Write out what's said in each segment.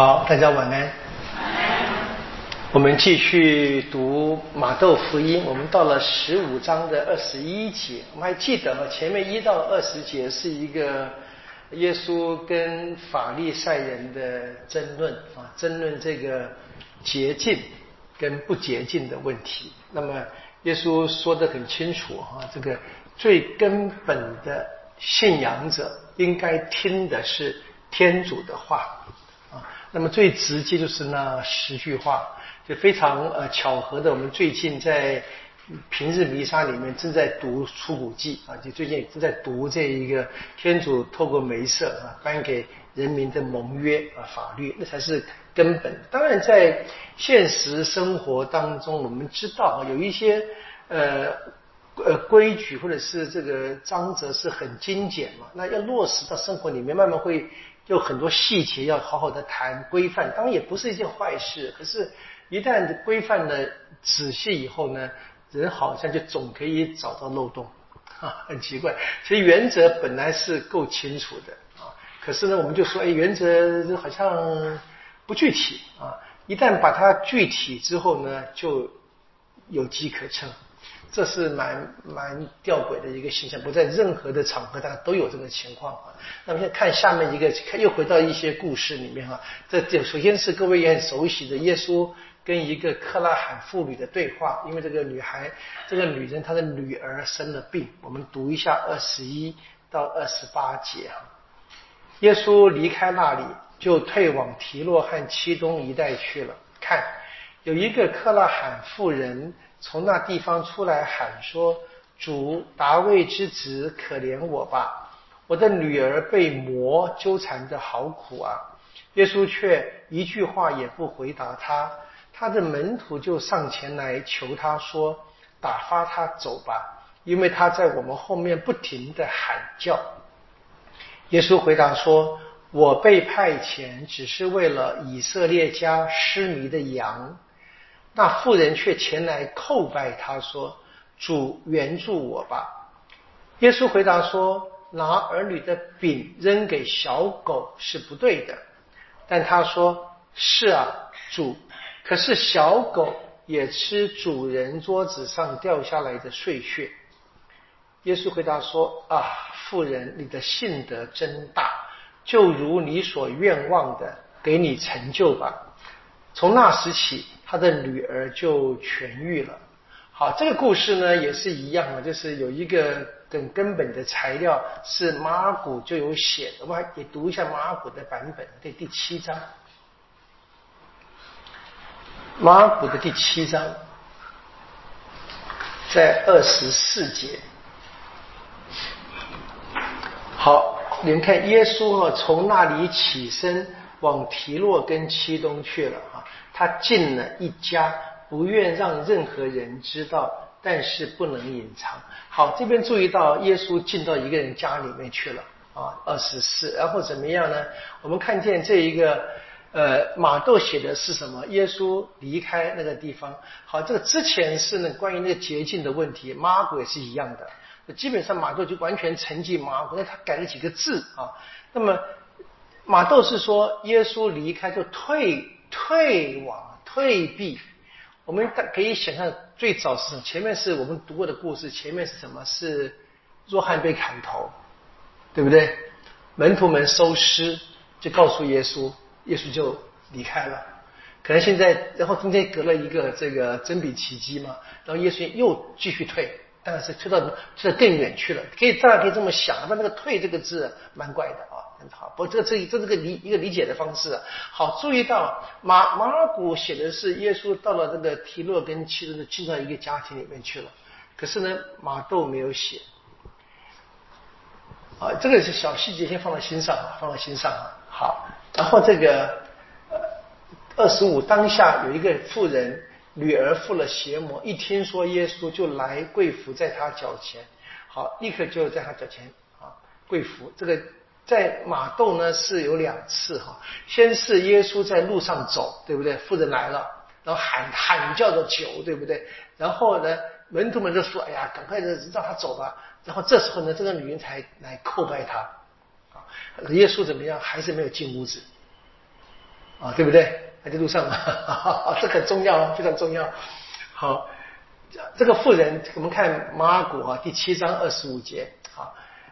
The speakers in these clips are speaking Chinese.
好，大家晚安。我们继续读马窦福音，我们到了十五章的二十一节。我们还记得吗？前面一到二十节是一个耶稣跟法利赛人的争论啊，争论这个洁净跟不洁净的问题。那么耶稣说的很清楚啊，这个最根本的信仰者应该听的是天主的话。那么最直接就是那十句话，就非常呃巧合的，我们最近在平日弥撒里面正在读出谷记啊，就最近正在读这一个天主透过梅瑟啊颁给人民的盟约啊法律，那才是根本。当然在现实生活当中，我们知道有一些呃呃规矩或者是这个章则是很精简嘛，那要落实到生活里面，慢慢会。有很多细节要好好的谈规范，当然也不是一件坏事。可是，一旦规范的仔细以后呢，人好像就总可以找到漏洞啊，很奇怪。其实原则本来是够清楚的啊，可是呢，我们就说，哎，原则好像不具体啊。一旦把它具体之后呢，就有机可乘。这是蛮蛮吊诡的一个现象，不在任何的场合，大家都有这个情况啊。那么现在看下面一个，看又回到一些故事里面哈。这这首先是各位也很熟悉的耶稣跟一个克拉罕妇女的对话，因为这个女孩，这个女人她的女儿生了病。我们读一下二十一到二十八节哈。耶稣离开那里，就退往提洛和七东一带去了。看，有一个克拉罕妇人。从那地方出来喊说：“主达卫之子，可怜我吧！我的女儿被魔纠缠的好苦啊！”耶稣却一句话也不回答他。他的门徒就上前来求他说：“打发他走吧，因为他在我们后面不停的喊叫。”耶稣回答说：“我被派遣只是为了以色列家失迷的羊。”那妇人却前来叩拜他说：“主援助我吧。”耶稣回答说：“拿儿女的饼扔给小狗是不对的。”但他说：“是啊，主。可是小狗也吃主人桌子上掉下来的碎屑。”耶稣回答说：“啊，妇人，你的信德真大，就如你所愿望的，给你成就吧。”从那时起。他的女儿就痊愈了。好，这个故事呢也是一样啊，就是有一个更根本的材料是马古就有写的。我们也读一下马古的版本，对，第七章，马古的第七章，在二十四节。好，你们看，耶稣啊从那里起身往提洛跟七东去了。他进了一家，不愿让任何人知道，但是不能隐藏。好，这边注意到耶稣进到一个人家里面去了啊，二十四。然后怎么样呢？我们看见这一个，呃，马窦写的是什么？耶稣离开那个地方。好，这个之前是呢关于那个捷径的问题，马古也是一样的。基本上马窦就完全承继马古，那他改了几个字啊。那么马窦是说耶稣离开就退。退往退避，我们可以想象最早是前面是我们读过的故事，前面是什么？是若翰被砍头，对不对？门徒们收尸，就告诉耶稣，耶稣就离开了。可能现在，然后中间隔了一个这个真比奇迹嘛，然后耶稣又继续退，但是退到退得更远去了。可以大家可以这么想，但那个“退”这个字蛮怪的。好，不，这这这是个理一个理解的方式。好，注意到马马尔谷写的是耶稣到了这个提洛跟其中的进到一个家庭里面去了，可是呢马窦没有写。啊，这个是小细节，先放在心上，放在心上。好，然后这个二十五当下有一个妇人女儿附了邪魔，一听说耶稣就来跪伏在他脚前，好，立刻就在他脚前啊跪伏这个。在马窦呢是有两次哈，先是耶稣在路上走，对不对？妇人来了，然后喊喊叫着求，对不对？然后呢，门徒们就说：“哎呀，赶快的让他走吧。”然后这时候呢，这个女人才来叩拜他。耶稣怎么样？还是没有进屋子。啊，对不对？还在路上嘛，这很重要，非常重要。好，这个妇人，我们看马古啊第七章二十五节啊，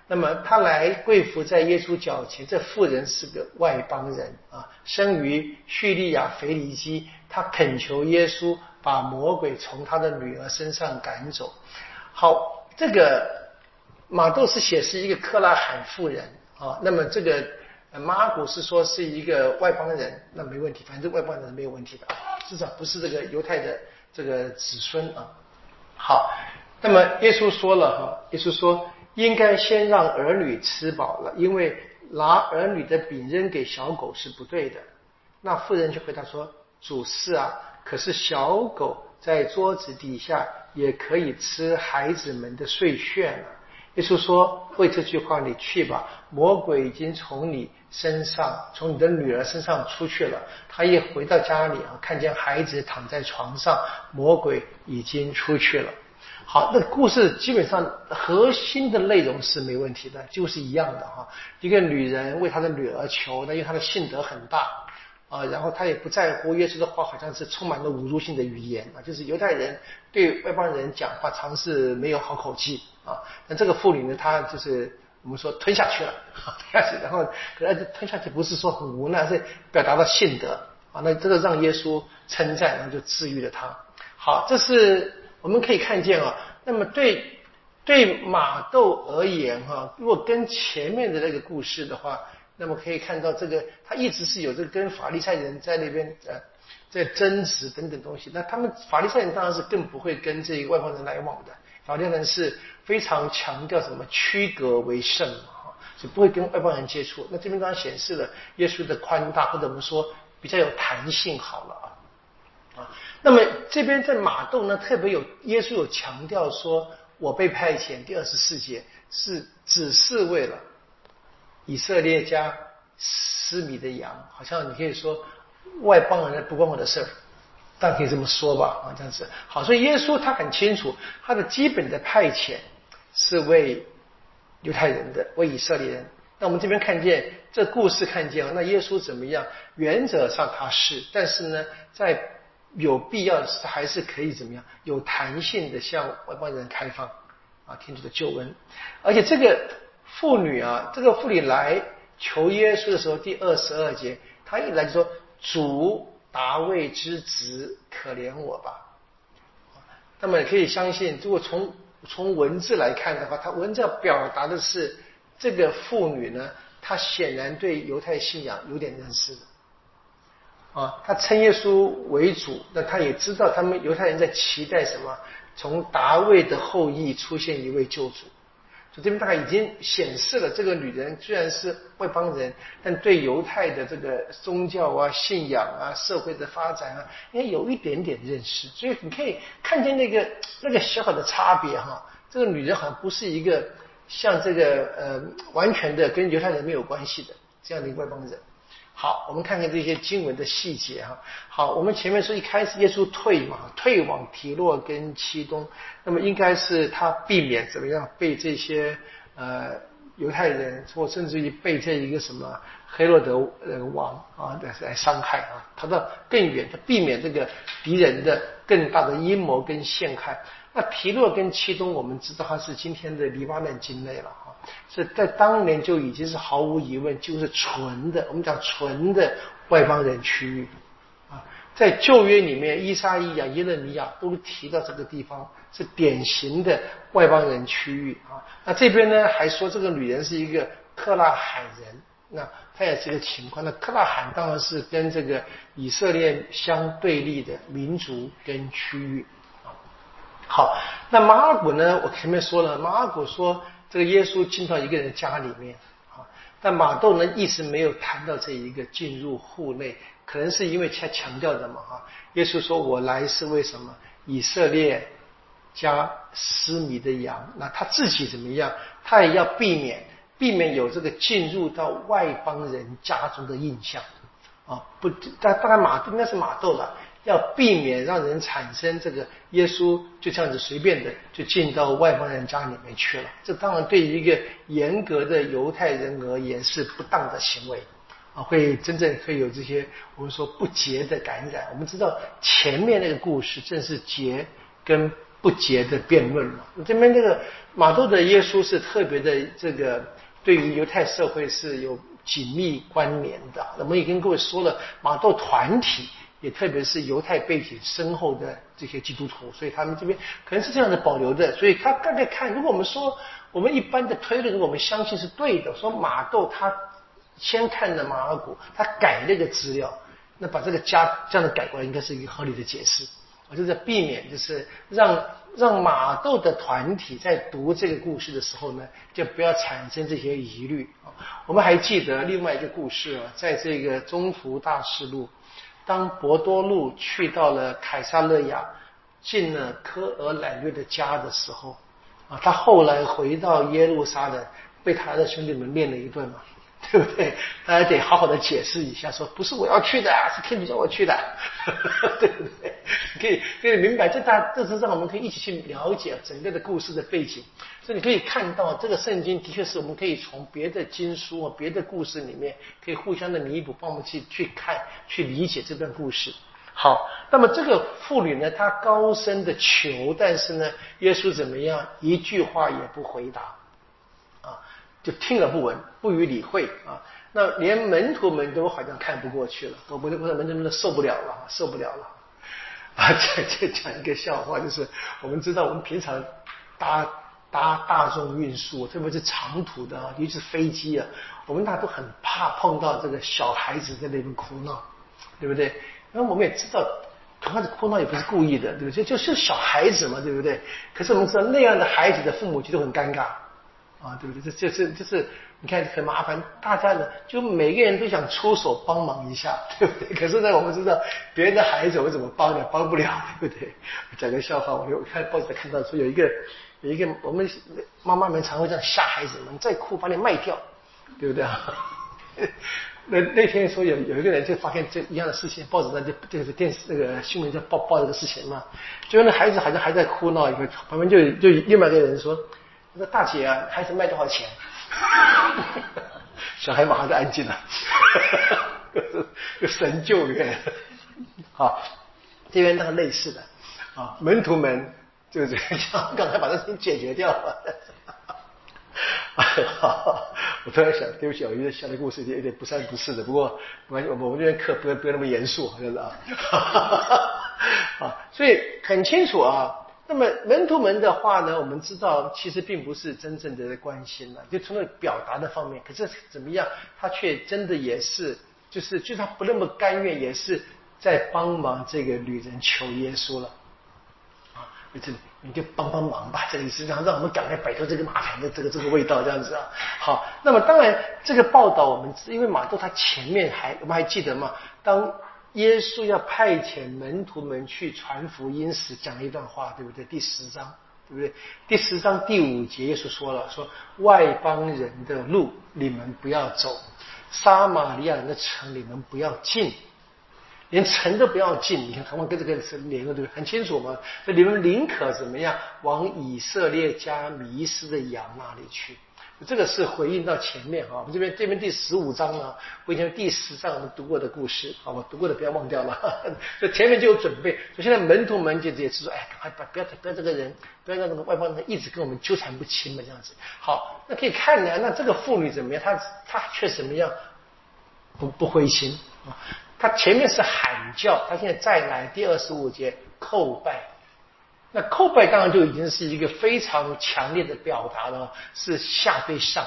那么他来跪伏在耶稣脚前，这妇人是个外邦人啊，生于叙利亚腓尼基，他恳求耶稣把魔鬼从他的女儿身上赶走。好，这个马窦是写是一个克拉罕妇人啊，那么这个。马古是说是一个外邦人，那没问题，反正外邦人没有问题的，至少不是这个犹太的这个子孙啊。好，那么耶稣说了哈，耶稣说应该先让儿女吃饱了，因为拿儿女的饼扔给小狗是不对的。那妇人就回答说：“主是啊，可是小狗在桌子底下也可以吃孩子们的碎屑了。”耶稣说：“为这句话，你去吧。魔鬼已经从你身上，从你的女儿身上出去了。他一回到家里啊，看见孩子躺在床上，魔鬼已经出去了。好，那故事基本上核心的内容是没问题的，就是一样的哈。一个女人为她的女儿求，那因为她的性德很大。”啊，然后她也不在乎耶稣的话，好像是充满了侮辱性的语言啊，就是犹太人对外邦人讲话，常是没有好口气啊。那这个妇女呢，她就是我们说吞下去了，吞下去，然后可是吞下去不是说很无奈，是表达了信德啊。那这个让耶稣称赞，然后就治愈了她。好，这是我们可以看见啊。那么对对马窦而言哈，如果跟前面的那个故事的话。那么可以看到，这个他一直是有这个跟法利赛人在那边呃在争执等等东西。那他们法利赛人当然是更不会跟这个外邦人来往的。法利赛人是非常强调什么区隔为圣嘛，就不会跟外邦人接触。那这边当然显示了耶稣的宽大，或者我们说比较有弹性好了啊啊。那么这边在马窦呢，特别有耶稣有强调说，我被派遣第二十四节是只是为了。以色列家失迷的羊，好像你可以说外邦人不关我的事儿，但可以这么说吧，啊，这样子。好，所以耶稣他很清楚，他的基本的派遣是为犹太人的，为以色列人。那我们这边看见这故事，看见了那耶稣怎么样？原则上他是，但是呢，在有必要时还是可以怎么样？有弹性的向外邦人开放啊，天主的救恩，而且这个。妇女啊，这个妇女来求耶稣的时候，第二十二节，她一来就说：“主达卫之子，可怜我吧。”那么可以相信，如果从从文字来看的话，他文字表达的是这个妇女呢，她显然对犹太信仰有点认识的啊。他称耶稣为主，那他也知道他们犹太人在期待什么，从达卫的后裔出现一位救主。这边大概已经显示了，这个女人虽然是外邦人，但对犹太的这个宗教啊、信仰啊、社会的发展啊，也有一点点认识。所以你可以看见那个那个小小的差别哈。这个女人好像不是一个像这个呃完全的跟犹太人没有关系的这样的一个外邦人。好，我们看看这些经文的细节哈。好，我们前面说一开始耶稣退嘛，退往提洛跟七东，那么应该是他避免怎么样被这些呃犹太人或甚至于被这一个什么黑洛德呃王啊来伤害啊，逃到更远，他避免这个敌人的更大的阴谋跟陷害。那提洛跟七东，我们知道它是今天的黎巴嫩境内了。是在当年就已经是毫无疑问，就是纯的，我们讲纯的外邦人区域啊。在旧约里面，伊莎伊亚、耶勒米亚都提到这个地方是典型的外邦人区域啊。那这边呢，还说这个女人是一个克拉罕人，那她也是一个情况。那克拉罕当然是跟这个以色列相对立的民族跟区域啊。好，那马尔古呢？我前面说了，马尔古说。这个耶稣进到一个人家里面，啊，但马窦呢一直没有谈到这一个进入户内，可能是因为他强调的嘛，哈，耶稣说我来是为什么？以色列加失迷的羊，那他自己怎么样？他也要避免避免有这个进入到外邦人家中的印象，啊，不，但当然马应该是马窦了。要避免让人产生这个耶稣就这样子随便的就进到外邦人家里面去了，这当然对于一个严格的犹太人而言是不当的行为。啊，会真正会有这些我们说不洁的感染。我们知道前面那个故事正是洁跟不洁的辩论嘛。这边这个马窦的耶稣是特别的这个对于犹太社会是有紧密关联的。我们也跟各位说了，马窦团体也特别是犹太背景深厚的这些基督徒，所以他们这边可能是这样的保留的。所以他大概看，如果我们说我们一般的推论，如果我们相信是对的，说马窦他。先看的马尔谷，他改那个资料，那把这个加这样的改过来，应该是一个合理的解释。我就在避免，就是让让马窦的团体在读这个故事的时候呢，就不要产生这些疑虑啊。我们还记得另外一个故事啊，在这个中途大事录，当博多禄去到了凯撒勒亚，进了科尔乃略的家的时候啊，他后来回到耶路撒冷，被他的兄弟们念了一顿嘛。对不对？大家得好好的解释一下，说不是我要去的，是天主叫我去的，对 不对？可以可以明白，这大这是让我们可以一起去了解整个的故事的背景。所以你可以看到，这个圣经的确是我们可以从别的经书啊、别的故事里面，可以互相的弥补，帮我们去去看、去理解这段故事。好，那么这个妇女呢，她高声的求，但是呢，耶稣怎么样？一句话也不回答。就听而不闻，不予理会啊！那连门徒们都好像看不过去了，我们我们门徒们都受不了了，受不了了 啊！再再讲一个笑话，就是我们知道，我们平常搭搭大众运输，特别是长途的，尤其是飞机啊，我们大家都很怕碰到这个小孩子在那边哭闹，对不对？因为我们也知道，小孩子哭闹也不是故意的，对不对？就就是小孩子嘛，对不对？可是我们知道，那样的孩子的父母其实很尴尬。啊，对不对？这、这、这、这是你看很麻烦，大家呢就每个人都想出手帮忙一下，对不对？可是呢，我们知道别人的孩子我怎么帮呢？帮不了，对不对？讲个笑话，我有看报纸看到说有一个有一个我们妈妈们常会这样吓孩子们，再哭把你卖掉，对不对啊？那那天说有有一个人就发现这一样的事情，报纸上就这个电视那个新闻在报报这个事情嘛，就那孩子好像还在哭闹，一个旁边就就另外一个人说。说大姐啊，孩子卖多少钱？小孩马上就安静了，神救援。好，这边那个类似的啊，门徒们就是像 刚才把这事情解决掉了。好，我突然想，对不起，我有点讲的故事有点不三不四的，不过我们我们这边课不要不要那么严肃，好像是啊。啊，所以很清楚啊。那么门徒们的话呢，我们知道其实并不是真正的关心了，就从了表达的方面。可是怎么样，他却真的也是，就是就他不那么甘愿，也是在帮忙这个女人求耶稣了。啊，这里你就帮帮忙吧，这里是让让我们赶快摆脱这个麻烦的这个这个味道，这样子啊。好，那么当然这个报道我们因为马窦他前面还我们还记得吗？当耶稣要派遣门徒们去传福音时，讲了一段话，对不对？第十章，对不对？第十章第五节，耶稣说了：“说外邦人的路你们不要走，撒玛利亚人的城你们不要进，连城都不要进。”你看，他们跟这个是连个对不对？很清楚嘛。那你们宁可怎么样？往以色列家迷失的羊那里去。这个是回应到前面哈，我们这边这边第十五章呢，回应第十章我们读过的故事，好吧，读过的不要忘掉了。这前面就有准备，所以现在门徒们就也是说，哎，赶快把不要不要这个人，不要让那个外邦人一直跟我们纠缠不清嘛，这样子。好，那可以看呢，那这个妇女怎么样？她她却怎么样？不不灰心啊，她前面是喊叫，她现在再来第二十五节叩拜。那叩拜当然就已经是一个非常强烈的表达了，是下对上，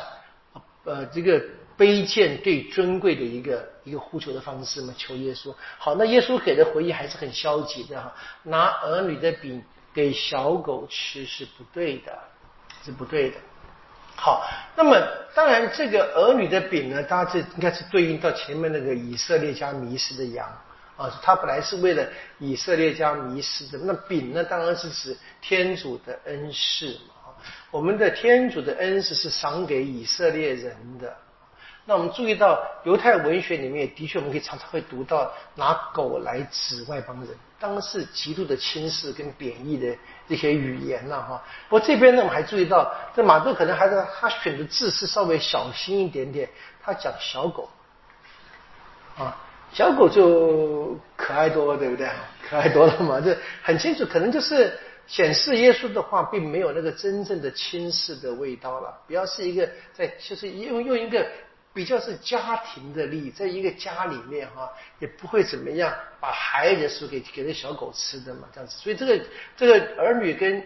呃，这个卑贱对尊贵的一个一个呼求的方式嘛，求耶稣。好，那耶稣给的回应还是很消极的哈，拿儿女的饼给小狗吃是不对的，是不对的。好，那么当然这个儿女的饼呢，大家这应该是对应到前面那个以色列家迷失的羊。啊，他本来是为了以色列家迷失的。那饼呢，当然是指天主的恩赐嘛。我们的天主的恩赐是赏给以色列人的。那我们注意到犹太文学里面，的确我们可以常常会读到拿狗来指外邦人，当然是极度的轻视跟贬义的这些语言了哈。不过这边呢，我们还注意到，这马杜可能还是他选的字是稍微小心一点点，他讲小狗。啊，小狗就可爱多了，对不对？可爱多了嘛，这很清楚，可能就是显示耶稣的话并没有那个真正的亲视的味道了，比较是一个在就是用用一个。比较是家庭的力，在一个家里面哈，也不会怎么样把孩子是给给那小狗吃的嘛，这样子。所以这个这个儿女跟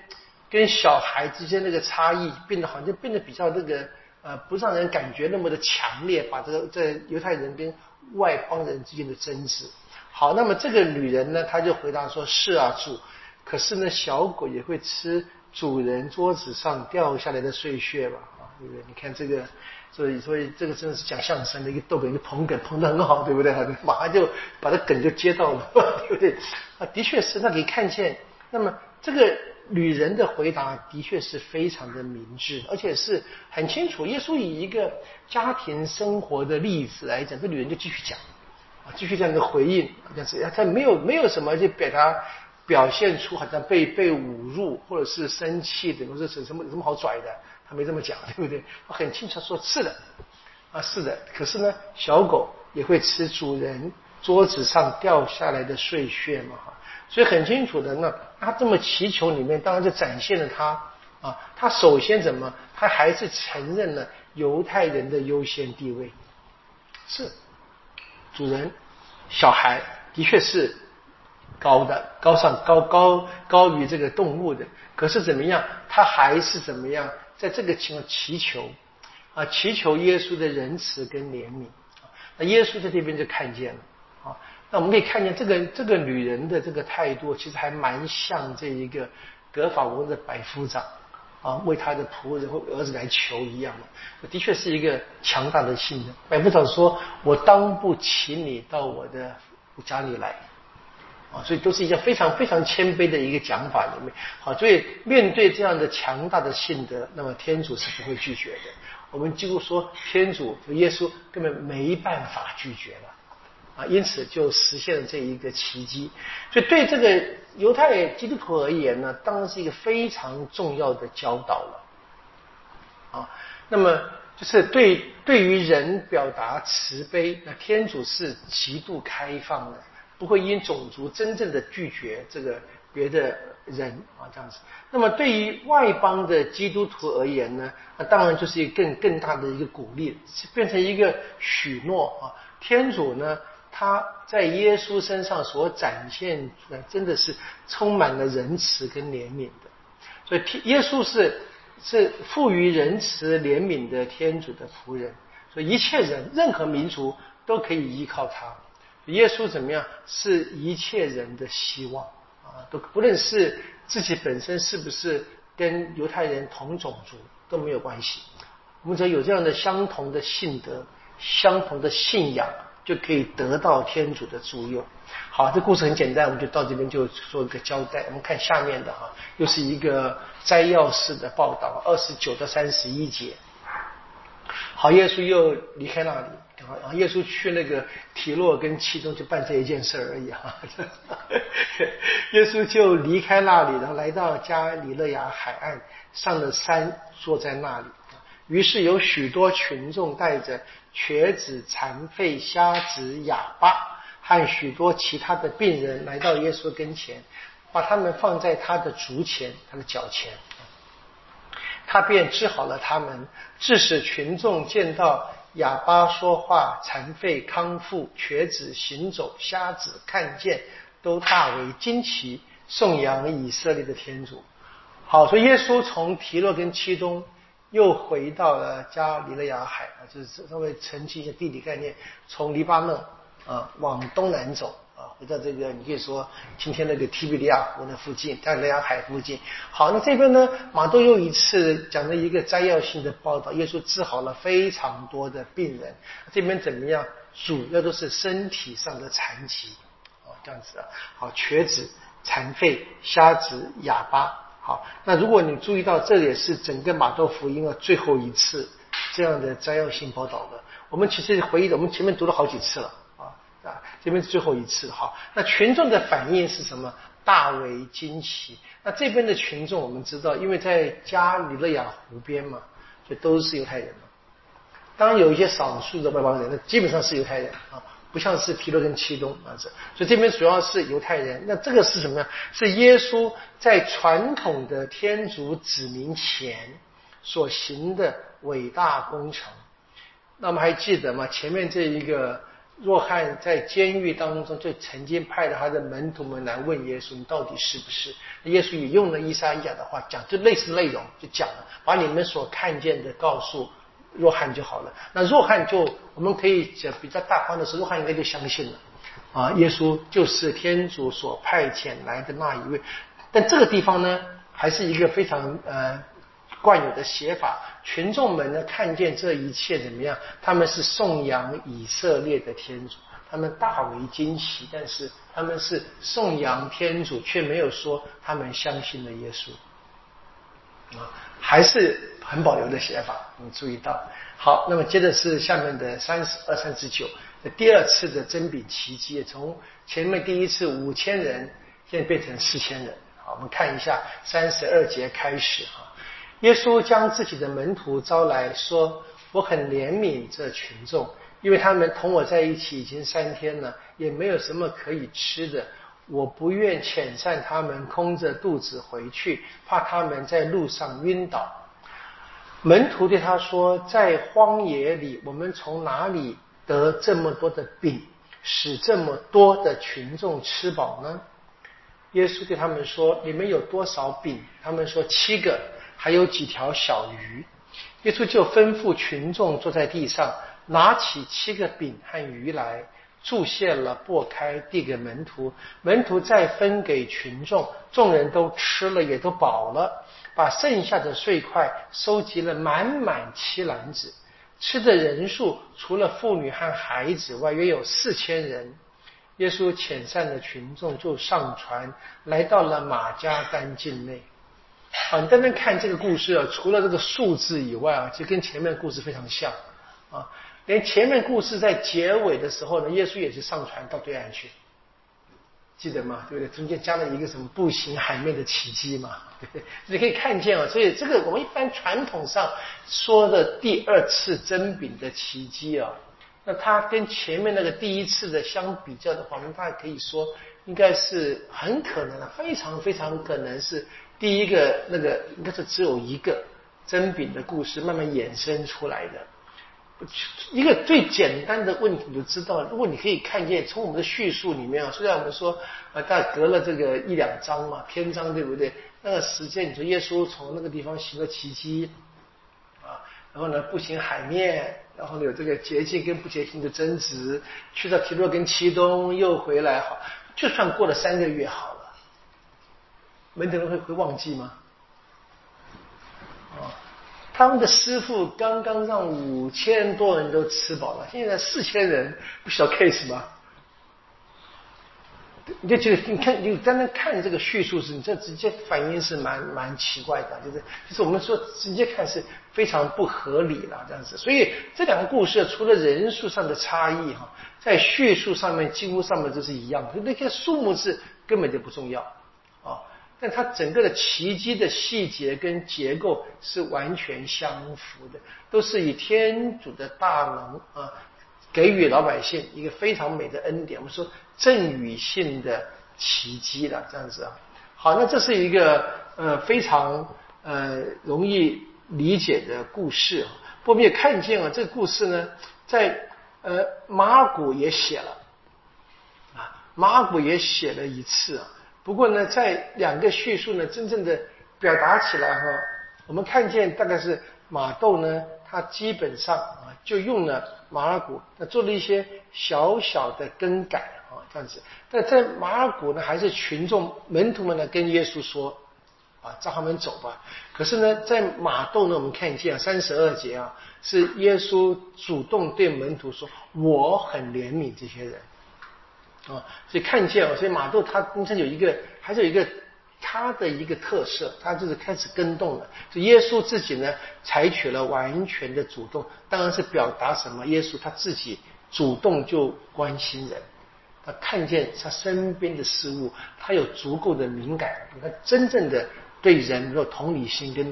跟小孩之间那个差异变得好像变得比较那个呃，不让人感觉那么的强烈，把这个在犹太人跟外邦人之间的争执。好，那么这个女人呢，她就回答说：是啊，主。可是呢，小狗也会吃主人桌子上掉下来的碎屑吧？啊，对不对？你看这个。所以，所以这个真的是讲相声的一个逗哏，一个捧哏捧得很好，对不对？马上就把这梗就接到了，对不对？啊，的确是，那可以看见。那么这个女人的回答的确是非常的明智，而且是很清楚。耶稣以一个家庭生活的例子来讲，这女人就继续讲，啊，继续这样的回应，但是她没有没有什么就表达表现出好像被被侮辱或者是生气的，或者是什么有什么好拽的。他没这么讲，对不对？他很清楚说：“是的，啊，是的。”可是呢，小狗也会吃主人桌子上掉下来的碎屑嘛，哈。所以很清楚的，那他这么祈求里面，当然就展现了他啊。他首先怎么？他还是承认了犹太人的优先地位，是主人、小孩的确是高的、高上、高高高于这个动物的。可是怎么样？他还是怎么样？在这个情况祈求啊，祈求耶稣的仁慈跟怜悯，那耶稣在这边就看见了。那我们可以看见这个这个女人的这个态度，其实还蛮像这一个格法王的百夫长啊，为他的仆人或儿子来求一样的。的确是一个强大的信任。百夫长说：“我当不起你到我的家里来。”啊，所以都是一件非常非常谦卑的一个讲法里面。好，所以面对这样的强大的信德，那么天主是不会拒绝的。我们几乎说，天主耶稣根本没办法拒绝了啊，因此就实现了这一个奇迹。所以对这个犹太基督徒而言呢，当然是一个非常重要的教导了啊。那么就是对对于人表达慈悲，那天主是极度开放的。不会因种族真正的拒绝这个别的人啊，这样子。那么对于外邦的基督徒而言呢，那当然就是一个更更大的一个鼓励，变成一个许诺啊。天主呢，他在耶稣身上所展现的，真的是充满了仁慈跟怜悯的。所以，耶稣是是富于仁慈怜悯的天主的仆人，所以一切人、任何民族都可以依靠他。耶稣怎么样？是一切人的希望啊！都不论是自己本身是不是跟犹太人同种族都没有关系。我们只要有这样的相同的信德、相同的信仰，就可以得到天主的助佑。好，这故事很简单，我们就到这边就做一个交代。我们看下面的哈，又是一个摘要式的报道，二十九到三十一节。好，耶稣又离开那里。啊，耶稣去那个提洛跟其中就办这一件事而已哈。耶稣就离开那里，然后来到加里勒亚海岸，上了山，坐在那里。于是有许多群众带着瘸子、残废、瞎子、哑巴和许多其他的病人来到耶稣跟前，把他们放在他的足前、他的脚前。他便治好了他们，致使群众见到。哑巴说话，残废康复，瘸子行走，瞎子看见，都大为惊奇，颂扬以色列的天主。好，所以耶稣从提洛跟七中又回到了加里勒亚海啊，就是稍微澄清一下地理概念，从黎巴嫩啊往东南走啊。回到这个，你可以说今天那个提比利亚湖那附近，加利亚海附近。好，那这边呢，马窦又一次讲了一个摘要性的报道，耶稣治好了非常多的病人。这边怎么样？主要都是身体上的残疾，哦，这样子啊。好，瘸子、残废、瞎子、哑巴。好，那如果你注意到，这也是整个马窦福音啊最后一次这样的摘要性报道的。我们其实回忆的，我们前面读了好几次了。啊啊，这边是最后一次哈。那群众的反应是什么？大为惊奇。那这边的群众，我们知道，因为在加里勒亚湖边嘛，就都是犹太人嘛。当然有一些少数的外邦人，那基本上是犹太人啊，不像是提罗跟七东啊这。所以这边主要是犹太人。那这个是什么呢？是耶稣在传统的天主子民前所行的伟大工程。那么还记得吗？前面这一个。若翰在监狱当中就曾经派了他的门徒们来问耶稣：“你到底是不是？”耶稣也用了伊莎亚的话讲，就类似内容，就讲了，把你们所看见的告诉若翰就好了。那若翰就我们可以讲比较大方的是，若翰应该就相信了啊，耶稣就是天主所派遣来的那一位。但这个地方呢，还是一个非常呃。惯有的写法，群众们呢看见这一切怎么样？他们是颂扬以色列的天主，他们大为惊奇。但是他们是颂扬天主，却没有说他们相信了耶稣啊，还是很保留的写法。你注意到？好，那么接着是下面的三十二、三十九，第二次的真饼奇迹，从前面第一次五千人，现在变成四千人。好，我们看一下三十二节开始哈。耶稣将自己的门徒招来说：“我很怜悯这群众，因为他们同我在一起已经三天了，也没有什么可以吃的。我不愿遣散他们空着肚子回去，怕他们在路上晕倒。”门徒对他说：“在荒野里，我们从哪里得这么多的饼，使这么多的群众吃饱呢？”耶稣对他们说：“你们有多少饼？”他们说：“七个。”还有几条小鱼，耶稣就吩咐群众坐在地上，拿起七个饼和鱼来，注谢了，擘开，递给门徒，门徒再分给群众，众人都吃了，也都饱了，把剩下的碎块收集了满满七篮子，吃的人数除了妇女和孩子外，约有四千人。耶稣遣散了群众，就上船，来到了马加丹境内。啊，你单单看这个故事啊，除了这个数字以外啊，就跟前面故事非常像啊。连前面故事在结尾的时候呢，耶稣也是上船到对岸去，记得吗？对不对？中间加了一个什么步行海面的奇迹嘛，对不对？你可以看见啊，所以这个我们一般传统上说的第二次真饼的奇迹啊，那它跟前面那个第一次的相比较的话，我们大概可以说，应该是很可能的，非常非常可能是。第一个那个应该是只有一个真饼的故事慢慢衍生出来的，一个最简单的问题，你就知道，如果你可以看见从我们的叙述里面啊，虽然我们说啊，大概隔了这个一两章嘛，篇章对不对？那个时间，你说耶稣从那个地方行了奇迹啊，然后呢步行海面，然后呢有这个洁净跟不洁净的争执，去到提洛跟其东又回来，好，就算过了三个月好了。门徒们会会忘记吗？他们的师傅刚刚让五千多人都吃饱了，现在四千人不小 case 吗？你就觉得你看，你单单看这个叙述是，你这直接反应是蛮蛮奇怪的，就是就是我们说直接看是非常不合理了这样子。所以这两个故事除了人数上的差异哈，在叙述上面几乎上面都是一样的，那些数目字根本就不重要。但它整个的奇迹的细节跟结构是完全相符的，都是以天主的大能啊，给予老百姓一个非常美的恩典。我们说赠予性的奇迹了，这样子啊。好，那这是一个呃非常呃容易理解的故事。我们也看见了这个故事呢，在呃马古也写了啊，马古也写了一次啊。不过呢，在两个叙述呢，真正的表达起来哈，我们看见大概是马窦呢，他基本上啊就用了马尔谷，那做了一些小小的更改啊这样子。但在马尔谷呢，还是群众门徒们呢跟耶稣说啊，让他们走吧。可是呢，在马窦呢，我们看见三十二节啊，是耶稣主动对门徒说：“我很怜悯这些人。”啊，所以看见啊，所以马窦他本身有一个，还是有一个他的一个特色，他就是开始跟动了。就耶稣自己呢，采取了完全的主动，当然是表达什么？耶稣他自己主动就关心人，他看见他身边的事物，他有足够的敏感，他真正的对人有同理心跟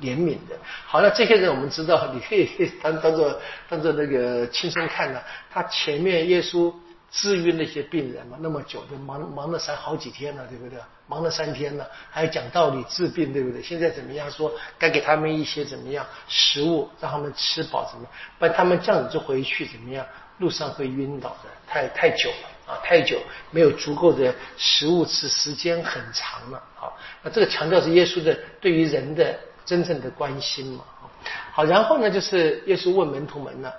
怜悯的。好，那这些人我们知道，你可以 当当做当做那个轻松看的。他前面耶稣治愈那些病人嘛，那么久就忙忙了三好几天了，对不对？忙了三天了，还要讲道理治病，对不对？现在怎么样？说该给他们一些怎么样食物，让他们吃饱，怎么样？不然他们这样子就回去怎么样？路上会晕倒的，太太久了啊，太久没有足够的食物吃，时间很长了。好，那这个强调是耶稣的对于人的真正的关心嘛。好，然后呢，就是耶稣问门徒们呢，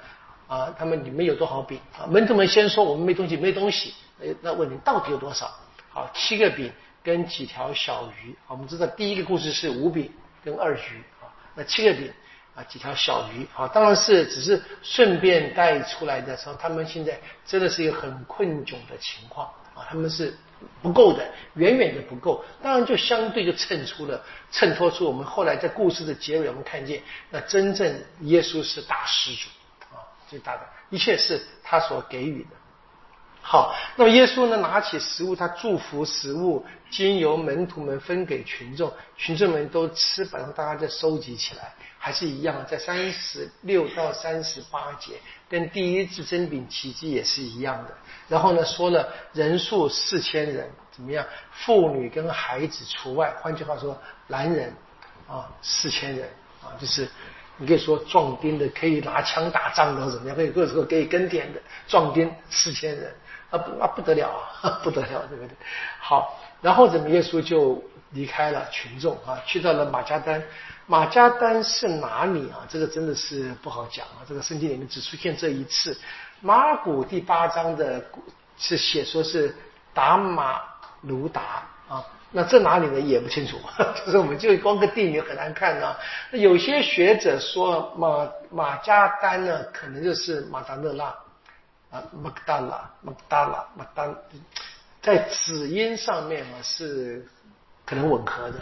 啊他们你们有多少饼？啊，门徒们先说我们没东西，没东西。哎，那问你到底有多少？好，七个饼跟几条小鱼。我们知道第一个故事是五饼跟二鱼啊，那七个饼。啊，几条小鱼啊，当然是只是顺便带出来的时候，他们现在真的是一个很困窘的情况啊，他们是不够的，远远的不够。当然就相对就衬出了，衬托出我们后来在故事的结尾，我们看见那真正耶稣是大施主最大的一切是他所给予的。好，那么耶稣呢？拿起食物，他祝福食物，经由门徒们分给群众，群众们都吃饱，大家再收集起来，还是一样，在三十六到三十八节，跟第一次真饼奇迹也是一样的。然后呢，说了人数四千人，怎么样？妇女跟孩子除外。换句话说，男人啊，四千人啊，就是你可以说壮丁的，可以拿枪打仗的，怎么样？可以或者说可以耕田的壮丁四千人。啊不啊不得了啊不得了对不对？好，然后怎么耶稣就离开了群众啊，去到了马加丹。马加丹是哪里啊？这个真的是不好讲啊。这个圣经里面只出现这一次。马古第八章的是写说是达马卢达啊，那这哪里呢也不清楚。就是我们就光个地名很难看啊。那有些学者说马马加丹呢，可能就是马达勒拉。啊，麦达拉，麦达拉，马达，在子音上面嘛是可能吻合的。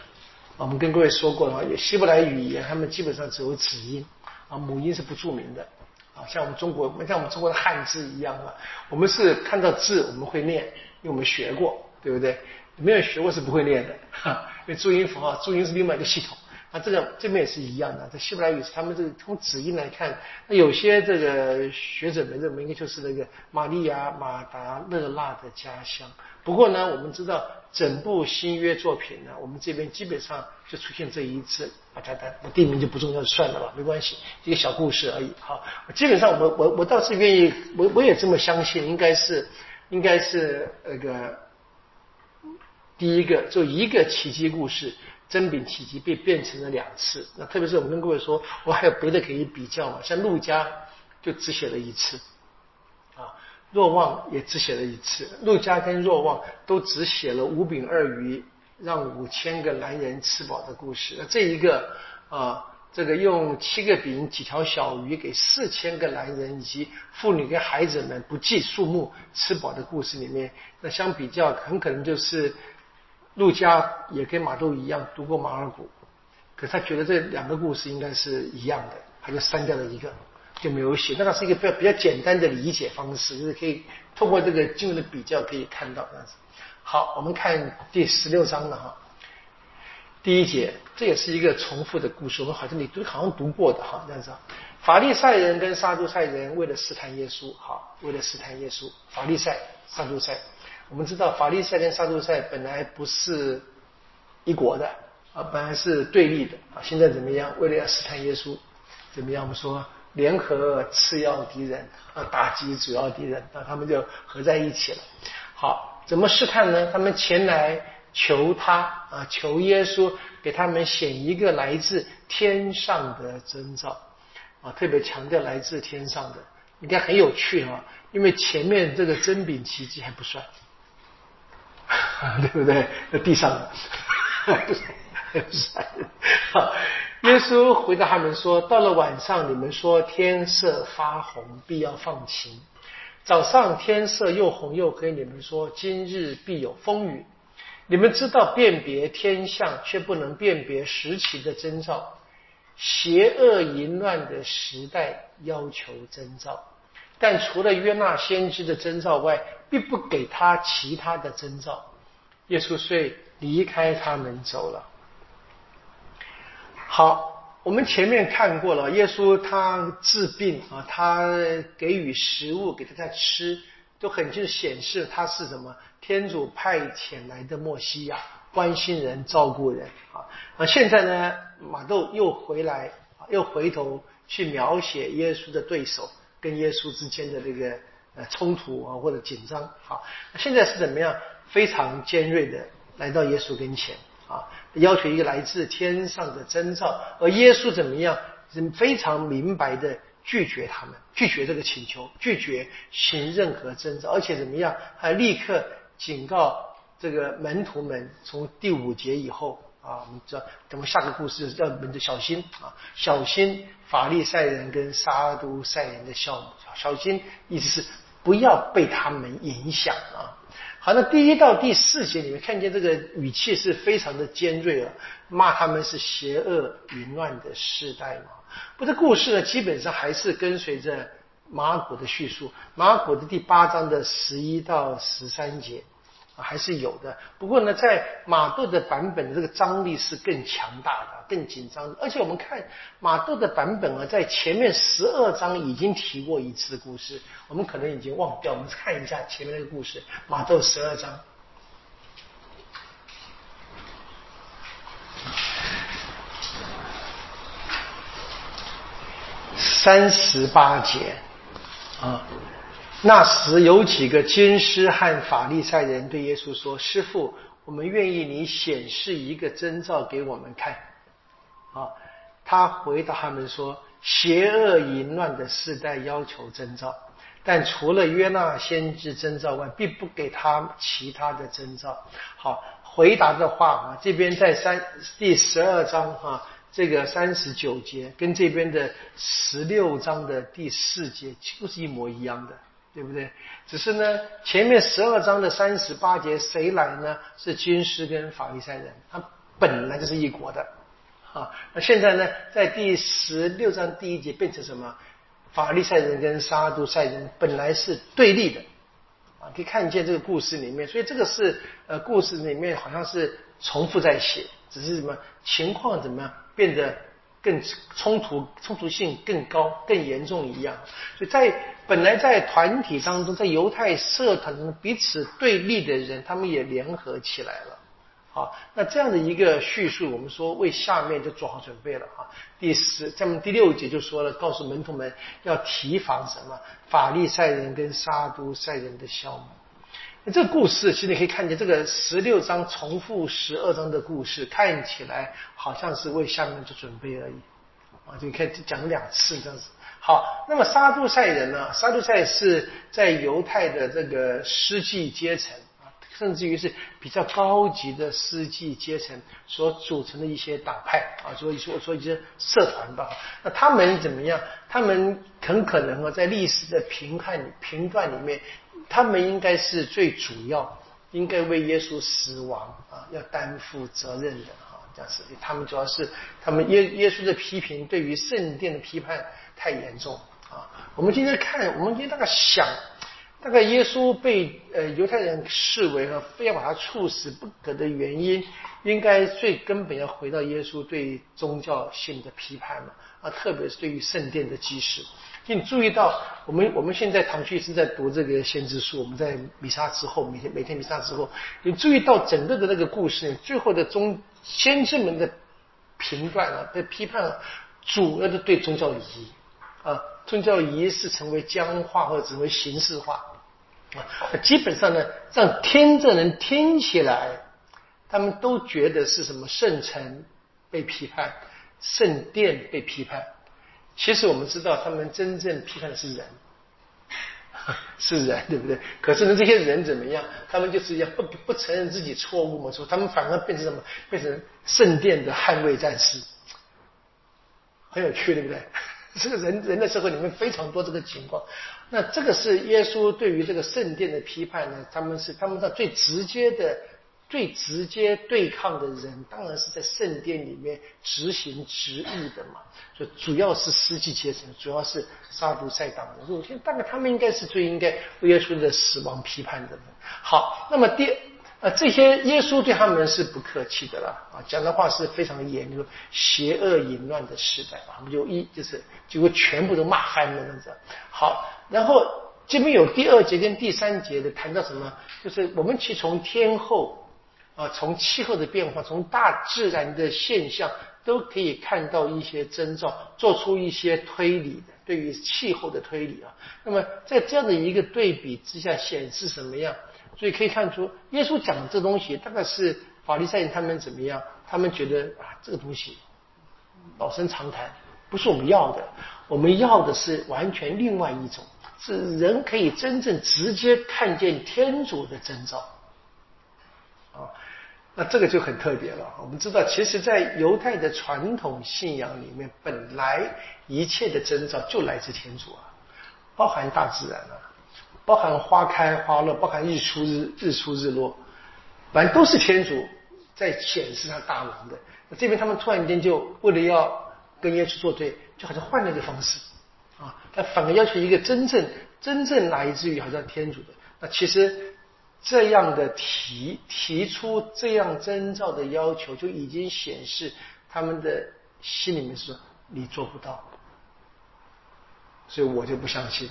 我们跟各位说过了，希伯来语言他们基本上只有子音，啊母音是不著名的。啊，像我们中国，像我们中国的汉字一样啊，我们是看到字我们会念，因为我们学过，对不对？没有学过是不会念的，哈，因为注音符号，注音是另外一个系统。那这个这边也是一样的，在希伯来语是他们这个从子音来看，那有些这个学者们认为应该就是那个玛利亚马达勒纳的家乡。不过呢，我们知道整部新约作品呢，我们这边基本上就出现这一次马加丹，那地名就不重要，就算了吧，没关系，一个小故事而已。好，基本上我我我倒是愿意，我我也这么相信，应该是应该是那个第一个就一个奇迹故事。真饼奇迹被变成了两次，那特别是我们跟各位说，我还有别的可以比较嘛？像陆家就只写了一次，啊，若望也只写了一次，陆家跟若望都只写了五饼二鱼让五千个男人吃饱的故事。那这一个啊，这个用七个饼几条小鱼给四千个男人以及妇女跟孩子们不计数目吃饱的故事里面，那相比较很可能就是。陆家也跟马窦一样读过马尔谷，可他觉得这两个故事应该是一样的，他就删掉了一个，就没有写。那是一个比较比较简单的理解方式，就是可以通过这个经文的比较可以看到这样子。好，我们看第十六章了哈，第一节，这也是一个重复的故事，我们好像你都好像读过的哈，这样子。法利赛人跟撒都赛人为了试探耶稣，好，为了试探耶稣，法利赛、撒都赛。我们知道法利赛跟撒杜塞本来不是一国的啊，本来是对立的啊。现在怎么样？为了要试探耶稣，怎么样？我们说联合次要敌人啊，打击主要敌人，那他们就合在一起了。好，怎么试探呢？他们前来求他啊，求耶稣给他们显一个来自天上的征兆啊，特别强调来自天上的。你看很有趣哈，因为前面这个真饼奇迹还不算。对不对？在地上的，好。耶稣回答他们说：“到了晚上，你们说天色发红，必要放晴；早上天色又红又黑，你们说今日必有风雨。你们知道辨别天象，却不能辨别时期的征兆。邪恶淫乱的时代要求征兆，但除了约纳先知的征兆外，并不给他其他的征兆。”耶稣遂离开他们走了。好，我们前面看过了，耶稣他治病啊，他给予食物给大家吃，都很就显示他是什么天主派遣来的墨西亚，关心人、照顾人啊。那现在呢，马窦又回来，又回头去描写耶稣的对手跟耶稣之间的这个呃冲突啊或者紧张。啊，现在是怎么样？非常尖锐的来到耶稣跟前。啊，要求一个来自天上的征兆，而耶稣怎么样？非常明白的拒绝他们，拒绝这个请求，拒绝行任何征兆，而且怎么样？还立刻警告这个门徒们，从第五节以后啊，我们知道，等们下个故事要门的小心啊，小心法利赛人跟撒都赛人的笑，小心，意思是不要被他们影响啊。好，那第一到第四节，你们看见这个语气是非常的尖锐啊，骂他们是邪恶淫乱的世代嘛。不，这故事呢，基本上还是跟随着马古的叙述，马古的第八章的十一到十三节。还是有的，不过呢，在马窦的版本这个张力是更强大的、更紧张的。而且我们看马窦的版本啊，在前面十二章已经提过一次故事，我们可能已经忘掉。我们看一下前面那个故事，马窦十二章三十八节啊。那时有几个军师和法利赛人对耶稣说：“师傅，我们愿意你显示一个征兆给我们看。”啊，他回答他们说：“邪恶淫乱的世代要求征兆，但除了约纳先知征兆外，并不给他其他的征兆。”好，回答的话啊，这边在三第十二章哈，这个三十九节跟这边的十六章的第四节几乎是一模一样的。对不对？只是呢，前面十二章的三十八节谁来呢？是军师跟法利赛人，他本来就是一国的，啊，那现在呢，在第十六章第一节变成什么？法利赛人跟沙都赛人本来是对立的，啊，可以看见这个故事里面，所以这个是呃，故事里面好像是重复在写，只是什么情况怎么样变得。更冲突冲突性更高、更严重一样，所以在本来在团体当中，在犹太社团中彼此对立的人，他们也联合起来了。好，那这样的一个叙述，我们说为下面就做好准备了哈。第十，咱们第六节就说了，告诉门徒们要提防什么？法利赛人跟撒都赛人的消磨。这个故事，其实你可以看见，这个十六章重复十二章的故事，看起来好像是为下面做准备而已啊！就可以讲两次这样子。好，那么沙杜塞人呢？沙杜塞是在犹太的这个司祭阶层啊，甚至于是比较高级的司祭阶层所组成的一些党派啊，所以说说一些社团吧。那他们怎么样？他们很可能啊，在历史的评判评断里面。他们应该是最主要，应该为耶稣死亡啊，要担负责任的啊，这样子。他们主要是他们耶耶稣的批评，对于圣殿的批判太严重啊。我们今天看，我们今天大概想，大概耶稣被呃犹太人视为和非要把他处死不可的原因，应该最根本要回到耶稣对宗教性的批判嘛啊，特别是对于圣殿的祭祀。你注意到，我们我们现在堂区是在读这个先知书。我们在弥撒之后，每天每天弥撒之后，你注意到整个的那个故事，最后的宗先知们的评断啊，被批判了，主要的对宗教仪啊，宗教仪式成为僵化或者成为形式化啊，基本上呢，让听着人听起来，他们都觉得是什么圣城被批判，圣殿被批判。其实我们知道，他们真正批判的是人，是人，对不对？可是呢，这些人怎么样？他们就是要不不承认自己错误嘛，说他们反而变成什么？变成圣殿的捍卫战士，很有趣，对不对？这个人人的社会里面非常多这个情况。那这个是耶稣对于这个圣殿的批判呢？他们是他们在最直接的。最直接对抗的人，当然是在圣殿里面执行职务的嘛，就主要是司机阶层，主要是杀毒塞党的。我觉得大概他们应该是最应该为耶稣的死亡批判的人。好，那么第啊，这些耶稣对他们是不客气的啦，啊，讲的话是非常严，就说邪恶淫乱的时代啊，我们就一就是结果全部都骂翻了，那种。好，然后这边有第二节跟第三节的谈到什么？就是我们去从天后啊，从气候的变化，从大自然的现象，都可以看到一些征兆，做出一些推理，对于气候的推理啊。那么在这样的一个对比之下，显示什么样？所以可以看出，耶稣讲的这东西，大概是法利赛人他们怎么样？他们觉得啊，这个东西老生常谈，不是我们要的。我们要的是完全另外一种，是人可以真正直接看见天主的征兆。啊，那这个就很特别了。我们知道，其实，在犹太的传统信仰里面，本来一切的征兆就来自天主啊，包含大自然啊。包含花开花落，包含日出日日出日落，反正都是天主在显示他大能的。那这边他们突然间就为了要跟耶稣作对，就好像换了一个方式啊，他反而要求一个真正真正来自于好像天主的。那其实这样的提提出这样征兆的要求，就已经显示他们的心里面是说你做不到，所以我就不相信。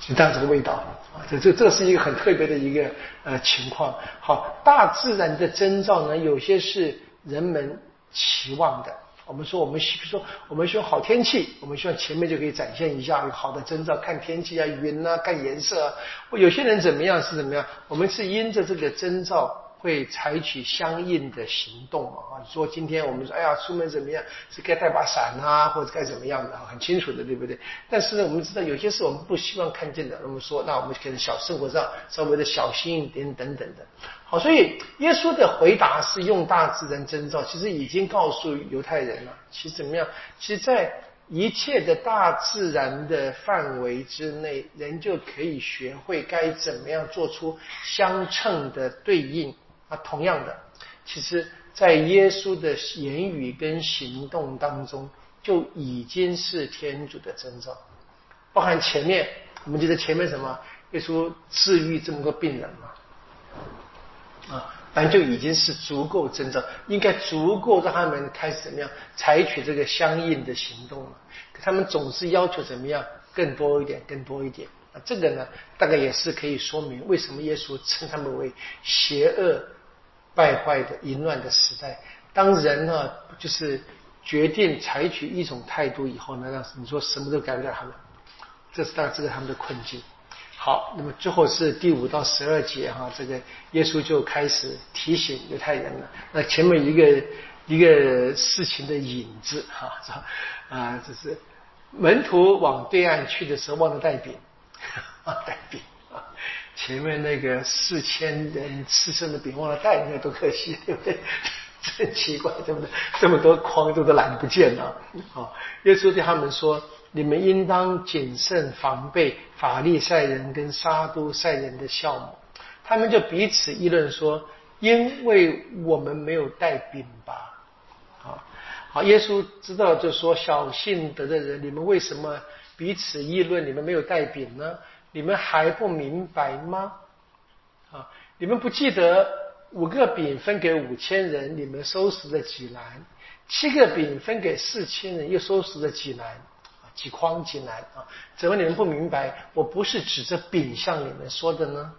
就这样这个味道啊，这这这是一个很特别的一个呃情况。好，大自然的征兆呢，有些是人们期望的。我们说，我们比如说，我们希望好天气，我们希望前面就可以展现一下好的征兆，看天气啊，云啊，看颜色。啊。有些人怎么样是怎么样？我们是因着这个征兆。会采取相应的行动嘛？啊，说今天我们说，哎呀，出门怎么样？是该带把伞啊，或者该怎么样的？很清楚的，对不对？但是呢，我们知道有些事我们不希望看见的。我们说，那我们可能小生活上稍微的小心一点，等等的。所以耶稣的回答是用大自然征兆，其实已经告诉犹太人了。其实怎么样？其实，在一切的大自然的范围之内，人就可以学会该怎么样做出相称的对应。啊，同样的，其实，在耶稣的言语跟行动当中，就已经是天主的征兆，包含前面，我们记得前面什么？耶稣治愈这么多病人嘛，啊，反正就已经是足够征兆，应该足够让他们开始怎么样采取这个相应的行动了。可他们总是要求怎么样更多一点，更多一点。啊，这个呢，大概也是可以说明为什么耶稣称他们为邪恶。败坏的淫乱的时代，当人呢就是决定采取一种态度以后呢，让你说什么都改不了他们，这是大概这个他们的困境。好，那么最后是第五到十二节哈，这个耶稣就开始提醒犹太人了。那前面一个一个事情的影子哈，啊，这是门徒往对岸去的时候忘了带饼，忘了带饼。前面那个四千人吃剩的饼忘了带，那多可惜，对不对？真奇怪，对不对？这么多筐都都懒不见了。好，耶稣对他们说：“你们应当谨慎防备法利赛人跟撒都赛人的酵母。”他们就彼此议论说：“因为我们没有带饼吧？”啊，好，耶稣知道就说：“小信德的人，你们为什么彼此议论？你们没有带饼呢？”你们还不明白吗？啊，你们不记得五个饼分给五千人，你们收拾了几篮？七个饼分给四千人，又收拾了几篮？几筐几篮？啊，怎么你们不明白？我不是指着饼向你们说的呢？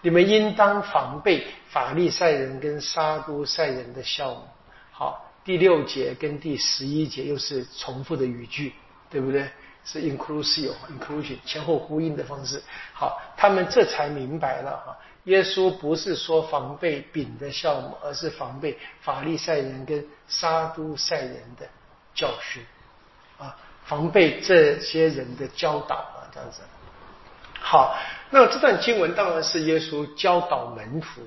你们应当防备法利赛人跟沙都赛人的笑。好，第六节跟第十一节又是重复的语句，对不对？是 inclusive inclusion 前后呼应的方式，好，他们这才明白了啊，耶稣不是说防备丙的酵母，而是防备法利赛人跟沙都赛人的教训，防备这些人的教导啊，这样子。好，那这段经文当然是耶稣教导门徒。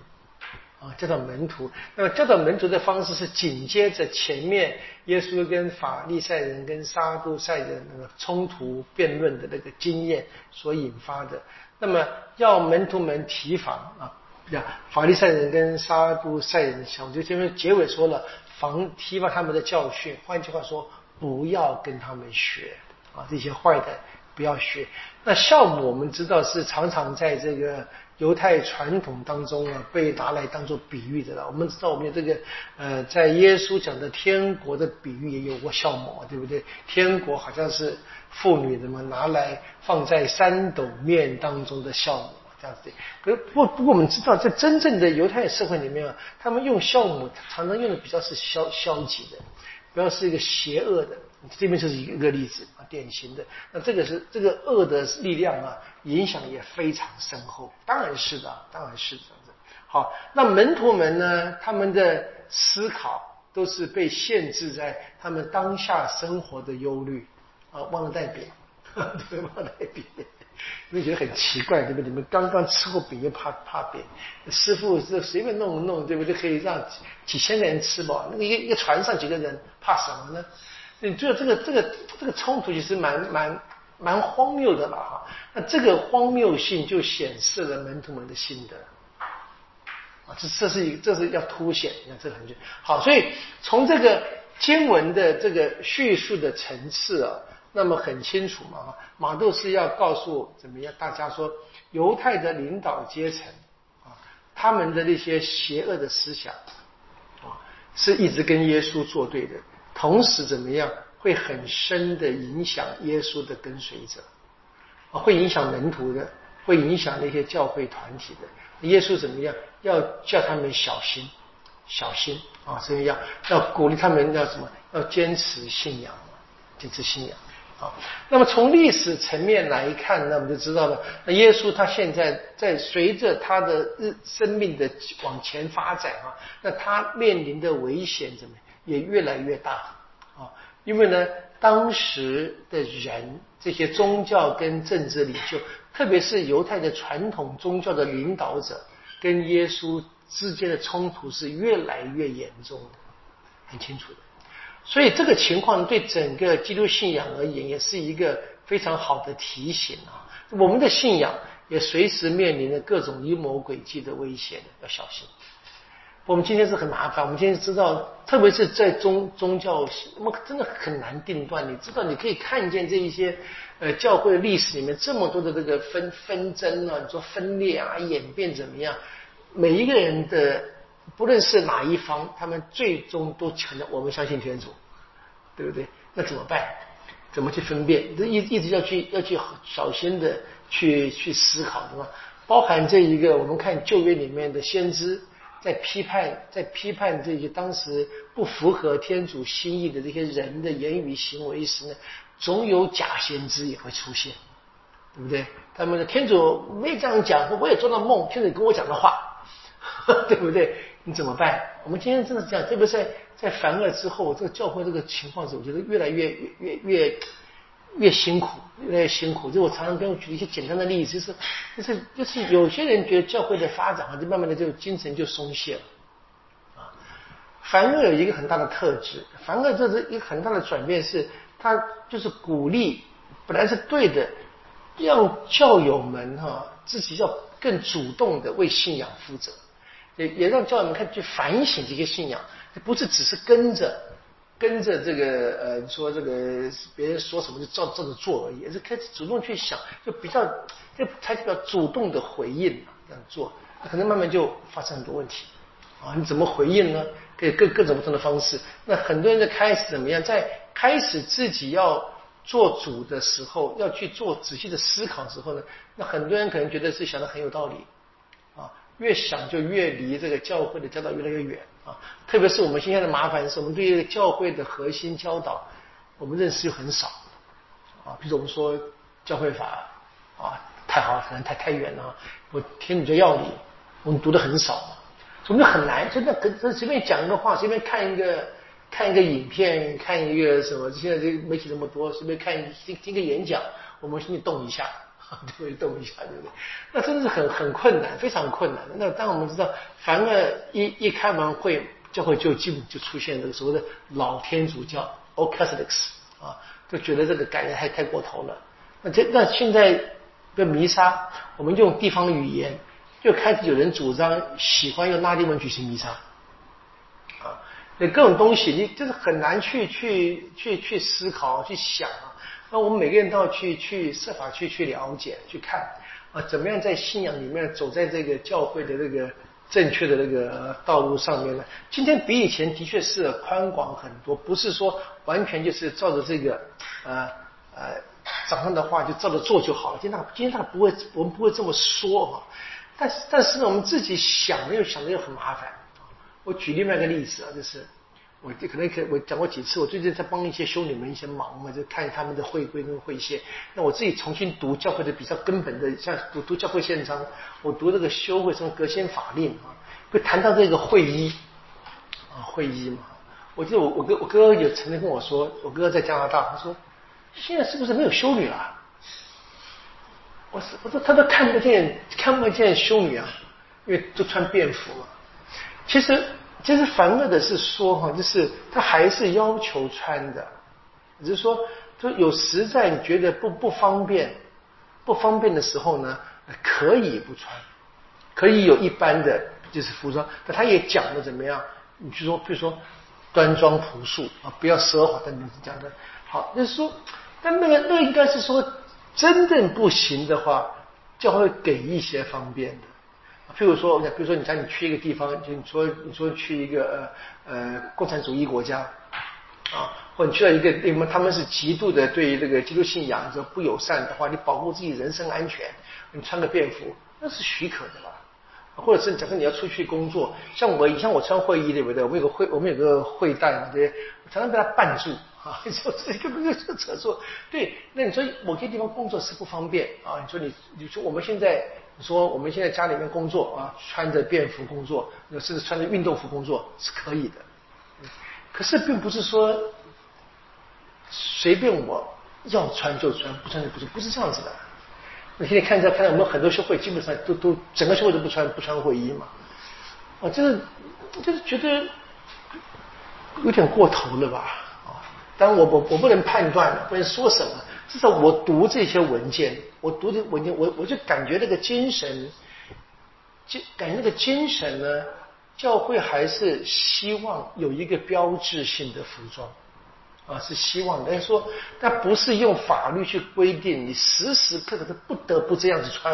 啊，教导门徒，那么教导门徒的方式是紧接着前面耶稣跟法利赛人跟撒都赛人那个冲突辩论的那个经验所引发的。那么要门徒们提防啊，呀，法利赛人跟撒都赛人的想，就前面结尾说了防提防他们的教训，换句话说，不要跟他们学啊，这些坏的不要学。那酵母我们知道是常常在这个犹太传统当中啊，被拿来当做比喻的了。我们知道，我们这个呃，在耶稣讲的天国的比喻也有过酵母，对不对？天国好像是妇女怎么拿来放在三斗面当中的酵母这样子。可不不过，我们知道，在真正的犹太社会里面啊，他们用酵母常常用的比较是消消极的，不要是一个邪恶的。这边就是一个例子啊，典型的。那这个是这个恶的力量啊，影响也非常深厚。当然是的，当然是这样子。好，那门徒们呢？他们的思考都是被限制在他们当下生活的忧虑啊，忘了带饼，对，忘了带饼。你们觉得很奇怪，对不对？你们刚刚吃过饼又怕怕饼，师傅是随便弄弄，对不对？可以让几千个人吃饱。那个一一个船上几个人怕什么呢？你觉得这个这个这个冲突其实蛮蛮蛮荒谬的了哈？那这个荒谬性就显示了门徒们的心得啊，这这是一这是要凸显，你看这个很就好。所以从这个经文的这个叙述的层次啊，那么很清楚嘛哈，马窦是要告诉怎么样大家说，犹太的领导阶层啊，他们的那些邪恶的思想啊，是一直跟耶稣作对的。同时怎么样会很深的影响耶稣的跟随者啊，会影响门徒的，会影响那些教会团体的。耶稣怎么样要叫他们小心，小心啊，所以要要鼓励他们要什么？要坚持信仰，坚持信仰啊。那么从历史层面来看，那我们就知道了，那耶稣他现在在随着他的日生命的往前发展啊，那他面临的危险怎么？也越来越大啊，因为呢，当时的人这些宗教跟政治领袖，特别是犹太的传统宗教的领导者，跟耶稣之间的冲突是越来越严重的，很清楚的。所以这个情况对整个基督信仰而言，也是一个非常好的提醒啊。我们的信仰也随时面临着各种阴谋诡计的威胁的，要小心。我们今天是很麻烦。我们今天知道，特别是在宗宗教，我们真的很难定断。你知道，你可以看见这一些呃教会历史里面这么多的这个纷纷争啊，你说分裂啊，演变怎么样？每一个人的，不论是哪一方，他们最终都强调我们相信天主，对不对？那怎么办？怎么去分辨？这一一直要去要去小心的去去思考，对吧？包含这一个，我们看旧约里面的先知。在批判，在批判这些当时不符合天主心意的这些人的言语行为时呢，总有假先知也会出现，对不对？他们的天主没这样讲，我也做到梦，天主跟我讲的话，对不对？你怎么办？我们今天真的是这样，特别是在在凡尔之后，这个教会这个情况是，我觉得越来越越越越。越辛苦，越来越辛苦。就我常常跟我举一些简单的例子，就是，就是，就是有些人觉得教会的发展啊，就慢慢的就精神就松懈了。啊，凡尔有一个很大的特质，凡尔这是一个很大的转变，是他就是鼓励，本来是对的，让教友们哈自己要更主动的为信仰负责，也也让教友们看去反省这些信仰，不是只是跟着。跟着这个呃说这个别人说什么就照照着做而已，而是开始主动去想，就比较就采取比较主动的回应这样做，可能慢慢就发生很多问题啊！你怎么回应呢？可以各各种不同的方式。那很多人在开始怎么样，在开始自己要做主的时候，要去做仔细的思考时候呢，那很多人可能觉得是想的很有道理，越想就越离这个教会的教导越来越远。啊，特别是我们现在的麻烦是，我们对教会的核心教导，我们认识又很少，啊，比如我们说教会法，啊，太好，可能太太远了，我天主教要理，我们读的很少嘛，我们就很难，真的，跟随便讲一个话，随便看一个看一个影片，看一个什么，现在这媒体那么多，随便看听听个演讲，我们心里动一下。会动一下，对不对？那真的是很很困难，非常困难。那当我们知道，凡二一一开完会，教会就基本就出现这个所谓的老天主教 o c a t h o l i c s 啊，就觉得这个感觉还太过头了。那这那现在的弥撒，我们用地方语言，就开始有人主张喜欢用拉丁文举行弥撒啊。那各种东西，你就是很难去去去去思考、去想。那我们每个人都要去去设法去去了解、去看啊，怎么样在信仰里面走在这个教会的那个正确的那个道路上面呢？今天比以前的确是宽广很多，不是说完全就是照着这个呃呃早上的话就照着做就好了。今天今天他不会，我们不会这么说哈。但是但是呢，我们自己想的又想的又很麻烦。我举另外一个例子啊，就是。我就可能可我讲过几次，我最近在帮一些修女们一些忙嘛，就看他们的会规跟会线。那我自己重新读教会的比较根本的，像读读教会宪章，我读这个修会什么革新法令啊，会谈到这个会医啊会医嘛。我记得我我哥我哥也曾经跟我说，我哥哥在加拿大，他说现在是不是没有修女了？我是我说他都看不见看不见修女啊，因为都穿便服嘛。其实。其实烦恶的是说哈，就是他还是要求穿的，只是说，就有实在你觉得不不方便，不方便的时候呢，可以不穿，可以有一般的就是服装，但他也讲的怎么样？你就说，比如说端庄朴素啊，不要奢华，等等是讲的。好，就是说，但那个那应该是说，真正不行的话，就会给一些方便的。譬如说，比如说，你像你去一个地方，就你说你说去一个呃呃共产主义国家啊，或你去到一个地方，他们是极度的对于这个基督信仰这不友善的话，你保护自己人身安全，你穿个便服那是许可的吧？或者是假设你要出去工作，像我以前我穿会衣对不对？我们有个会我们有个会带嘛，对，常常被他绊住啊，你说这根本就扯错。对，那你说某些地方工作是不方便啊？你说你你说我们现在。说我们现在家里面工作啊，穿着便服工作，甚至穿着运动服工作是可以的。可是并不是说随便我要穿就穿，不穿就不穿，不是这样子的。你现在看一下，看到我们很多学会基本上都都整个社会都不穿不穿会衣嘛。啊，就是就是觉得有点过头了吧？啊，当然我我我不能判断，不能说什么。至少我读这些文件，我读这文件，我我就感觉那个精神，就感觉那个精神呢，教会还是希望有一个标志性的服装，啊，是希望，但是说，但不是用法律去规定你时时刻刻都不得不这样子穿，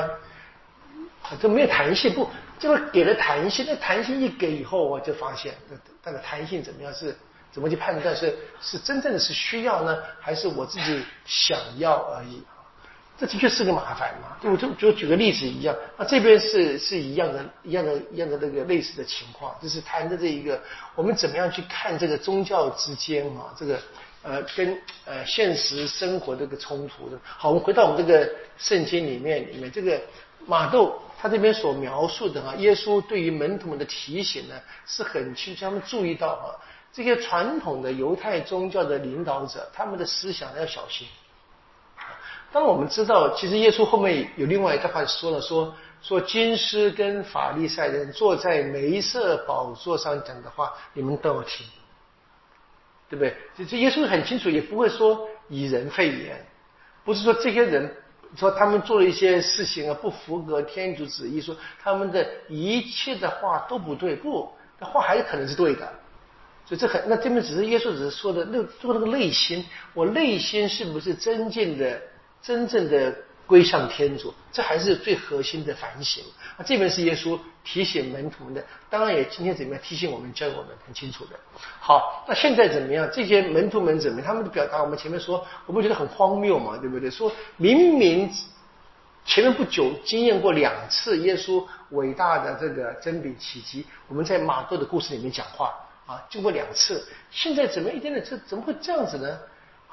啊这没有弹性，不，这个给了弹性，那弹性一给以后，我就发现，那个弹性怎么样是？怎么去判断是是真正的是需要呢，还是我自己想要而已？这的确是个麻烦嘛。我就就举个例子一样，那这边是是一样的，一样的，一样的那个类似的情况，就是谈的这一个，我们怎么样去看这个宗教之间啊，这个呃跟呃现实生活这个冲突的。好，我们回到我们这个圣经里面里面，这个马窦他这边所描述的啊，耶稣对于门徒们的提醒呢，是很清楚，他们注意到啊。这些传统的犹太宗教的领导者，他们的思想要小心。当我们知道，其实耶稣后面有另外一句话说了，说说金师跟法利赛人坐在梅瑟宝座上讲的话，你们都要听，对不对？这这耶稣很清楚，也不会说以人废言，不是说这些人说他们做了一些事情啊不符合天主旨意，说他们的一切的话都不对，不，那话还是可能是对的。这很，那这边只是耶稣只是说的那做那个内心，我内心是不是真正的、真正的归向天主？这还是最核心的反省。那这边是耶稣提醒门徒们的，当然也今天怎么样提醒我们、教我们很清楚的。好，那现在怎么样？这些门徒们怎么样？他们的表达，我们前面说，我们觉得很荒谬嘛，对不对？说明明前面不久经验过两次耶稣伟大的这个真理奇迹，我们在马窦的故事里面讲话。啊，经过两次，现在怎么一点点这怎么会这样子呢？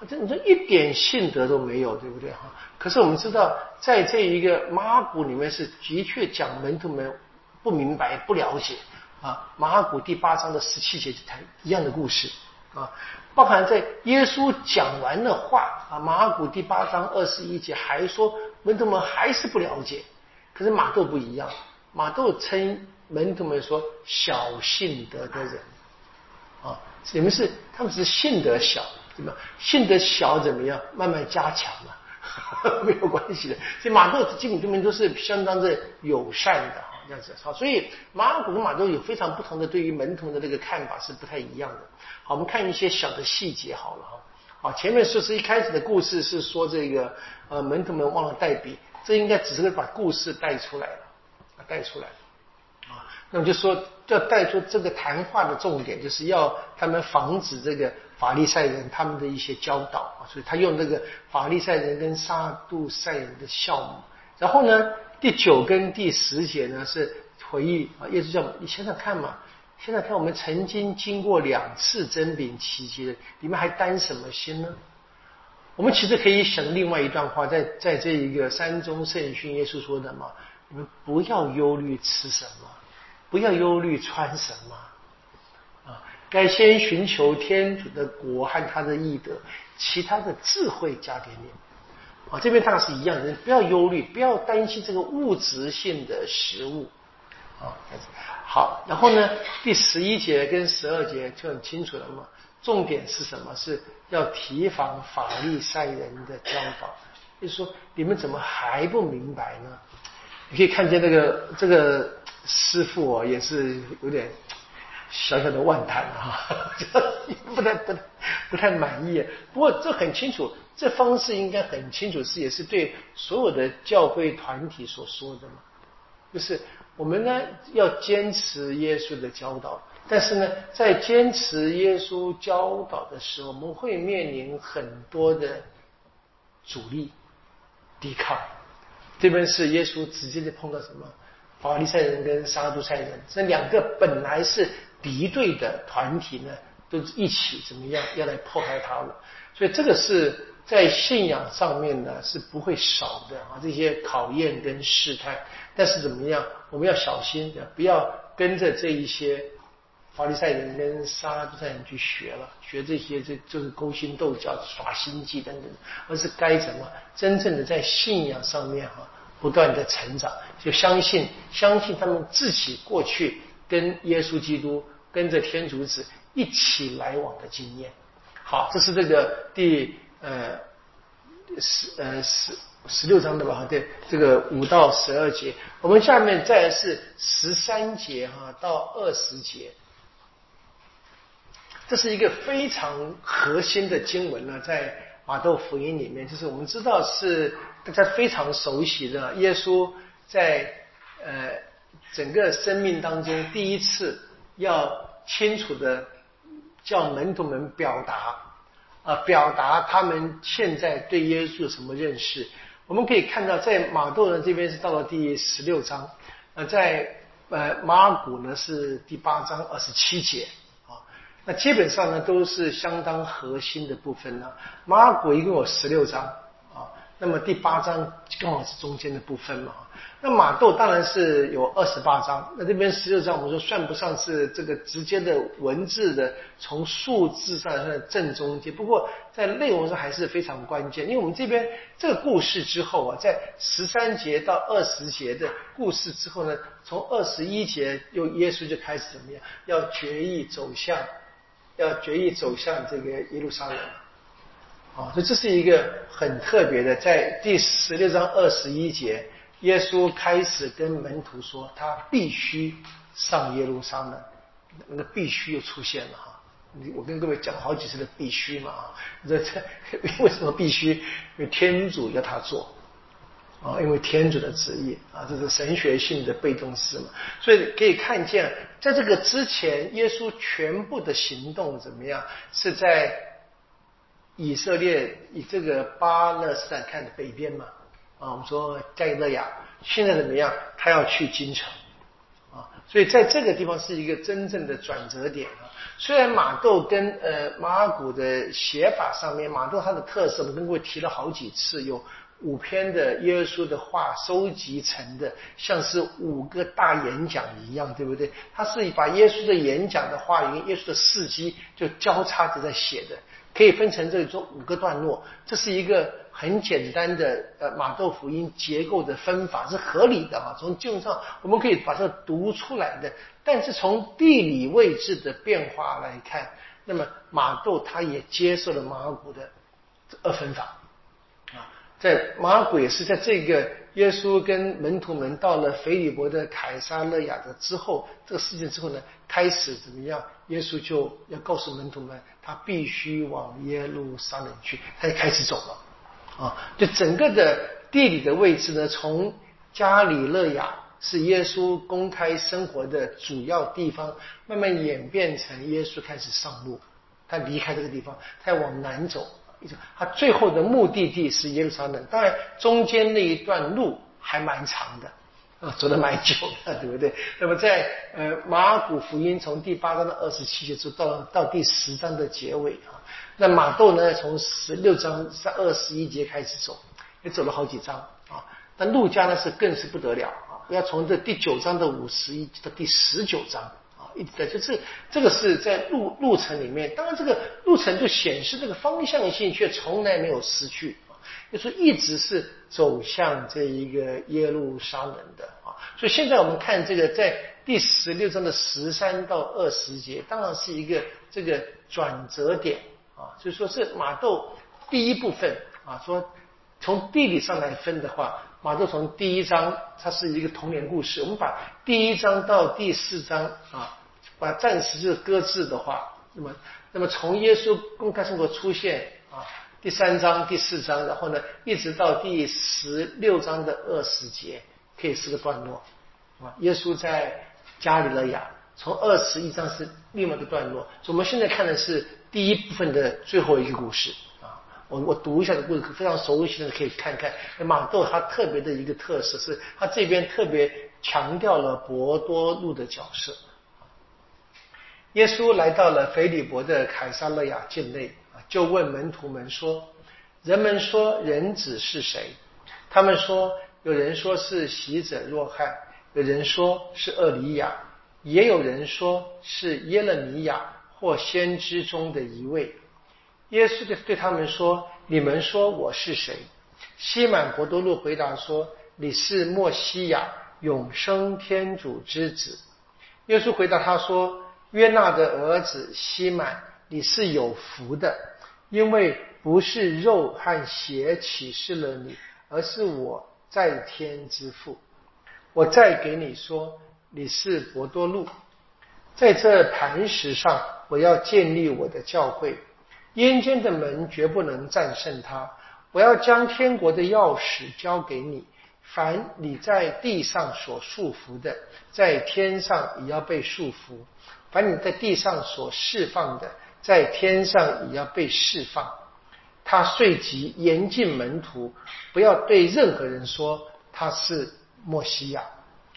这你说一点信德都没有，对不对哈？可是我们知道，在这一个马古里面是的确讲门徒们不明白、不了解啊。马古第八章的十七节谈一样的故事啊，包含在耶稣讲完的话啊，马古第八章二十一节还说门徒们还是不了解。可是马窦不一样，马窦称门徒们说小信德的人。啊，你们是他们是信德小，对吧？信德小怎么样？慢慢加强嘛，没有关系的。所以马窦基本他们都是相当的友善的哈，这样子。好，所以马古跟马窦有非常不同的对于门徒的这个看法是不太一样的。好，我们看一些小的细节好了哈。好，前面说是一开始的故事是说这个呃门徒们忘了带笔，这应该只是把故事带出来了，带出来了。那么就说要带出这个谈话的重点，就是要他们防止这个法利赛人他们的一些教导啊。所以他用那个法利赛人跟撒杜塞人的效目。然后呢，第九跟第十节呢是回忆啊，耶稣叫你想想看嘛，现在看我们曾经经过两次真饼奇迹，你们还担什么心呢？我们其实可以想另外一段话，在在这一个山中圣训，耶稣说的嘛，你们不要忧虑吃什么，不要忧虑穿什么，啊，该先寻求天主的国和他的义德，其他的智慧加给你。啊，这边当然是一样的，不要忧虑，不要担心这个物质性的食物，啊，好，然后呢，第十一节跟十二节就很清楚了嘛。重点是什么？是要提防法利赛人的教导。就是说，你们怎么还不明白呢？你可以看见这个这个师傅哦，也是有点小小的万叹啊，不太不太不太满意。不过这很清楚，这方式应该很清楚，是也是对所有的教会团体所说的嘛。就是我们呢要坚持耶稣的教导。但是呢，在坚持耶稣教导的时候，我们会面临很多的阻力、抵抗。这边是耶稣直接的碰到什么？法利赛人跟撒都塞人这两个本来是敌对的团体呢，都一起怎么样要来迫害他了？所以这个是在信仰上面呢是不会少的啊，这些考验跟试探。但是怎么样，我们要小心的，不要跟着这一些。法利赛人跟撒都塞人去学了，学这些这就是勾心斗角、耍心计等等，而是该怎么真正的在信仰上面哈，不断的成长，就相信相信他们自己过去跟耶稣基督、跟着天主子一起来往的经验。好，这是这个第呃十呃十十六章的吧？对，这个五到十二节，我们下面再是十三节哈到二十节。这是一个非常核心的经文呢，在马窦福音里面，就是我们知道是大家非常熟悉的，耶稣在呃整个生命当中第一次要清楚的叫门徒们表达啊，表达他们现在对耶稣有什么认识。我们可以看到，在马窦呢这边是到了第十六章，呃，在呃马尔谷呢是第八章二十七节。那基本上呢，都是相当核心的部分呢。马尔谷一共有十六章啊，那么第八章刚好是中间的部分嘛。那马窦当然是有二十八章，那这边十六章我们说算不上是这个直接的文字的，从数字上算正中间。不过在内容上还是非常关键，因为我们这边这个故事之后啊，在十三节到二十节的故事之后呢，从二十一节又耶稣就开始怎么样，要决意走向。要决意走向这个耶路撒冷，啊，所以这是一个很特别的，在第十六章二十一节，耶稣开始跟门徒说，他必须上耶路撒冷，那个必须又出现了哈。我跟各位讲好几次的必须嘛啊，这这 为什么必须？因为天主要他做。啊，因为天主的旨意啊，这是神学性的被动式嘛，所以可以看见，在这个之前，耶稣全部的行动怎么样？是在以色列以这个巴勒斯坦看的北边嘛？啊，我们说加利勒亚，现在怎么样？他要去京城啊，所以在这个地方是一个真正的转折点啊。虽然马窦跟呃马尔谷的写法上面，马窦他的特色，我跟各位提了好几次有。五篇的耶稣的话收集成的，像是五个大演讲一样，对不对？他是把耶稣的演讲的话语、耶稣的事迹就交叉着在写的，可以分成这种五个段落。这是一个很简单的呃马窦福音结构的分法，是合理的啊。从经文上我们可以把它读出来的，但是从地理位置的变化来看，那么马窦他也接受了马尔谷的二分法。在马鬼是在这个耶稣跟门徒们到了腓利伯的凯撒勒雅的之后，这个事件之后呢，开始怎么样？耶稣就要告诉门徒们，他必须往耶路撒冷去，他就开始走了啊！就整个的地理的位置呢，从加里勒雅是耶稣公开生活的主要地方，慢慢演变成耶稣开始上路，他离开这个地方，他要往南走，他最后的目的地是耶路撒冷。当然，中间那一段路还蛮长的。啊，走的蛮久的，对不对？那么在呃马古福音从第八章的二十七节就到到第十章的结尾啊。那马窦呢，从十六章三二十一节开始走，也走了好几章啊。那路加呢是更是不得了啊，要从这第九章的五十一到第十九章，一直在就是这个是在路路程里面，当然这个路程就显示这个方向性却从来没有失去。就说一直是走向这一个耶路撒冷的啊，所以现在我们看这个在第十六章的十三到二十节，当然是一个这个转折点啊，就说是马窦第一部分啊，说从地理上来分的话，马窦从第一章它是一个童年故事，我们把第一章到第四章啊，把暂时就搁置的话，那么那么从耶稣公开生活出现啊。第三章、第四章，然后呢，一直到第十六章的二十节，可以是个段落啊。耶稣在加里勒亚，从二十一章是另外一个段落。所以我们现在看的是第一部分的最后一个故事啊。我我读一下的故事，非常熟悉的可以看看。马窦他特别的一个特色是，他这边特别强调了博多禄的角色。耶稣来到了腓利伯的凯撒勒亚境内。就问门徒们说：“人们说人子是谁？”他们说：“有人说是喜者若翰，有人说是厄里亚，也有人说是耶勒米亚或先知中的一位。”耶稣就对他们说：“你们说我是谁？”西满伯多禄回答说：“你是莫西亚，永生天主之子。”耶稣回答他说：“约纳的儿子西满，你是有福的。”因为不是肉和血启示了你，而是我在天之父。我再给你说，你是博多禄，在这磐石上，我要建立我的教会。阴间的门绝不能战胜它。我要将天国的钥匙交给你。凡你在地上所束缚的，在天上也要被束缚；凡你在地上所释放的，在天上也要被释放。他遂即严禁门徒不要对任何人说他是莫西亚。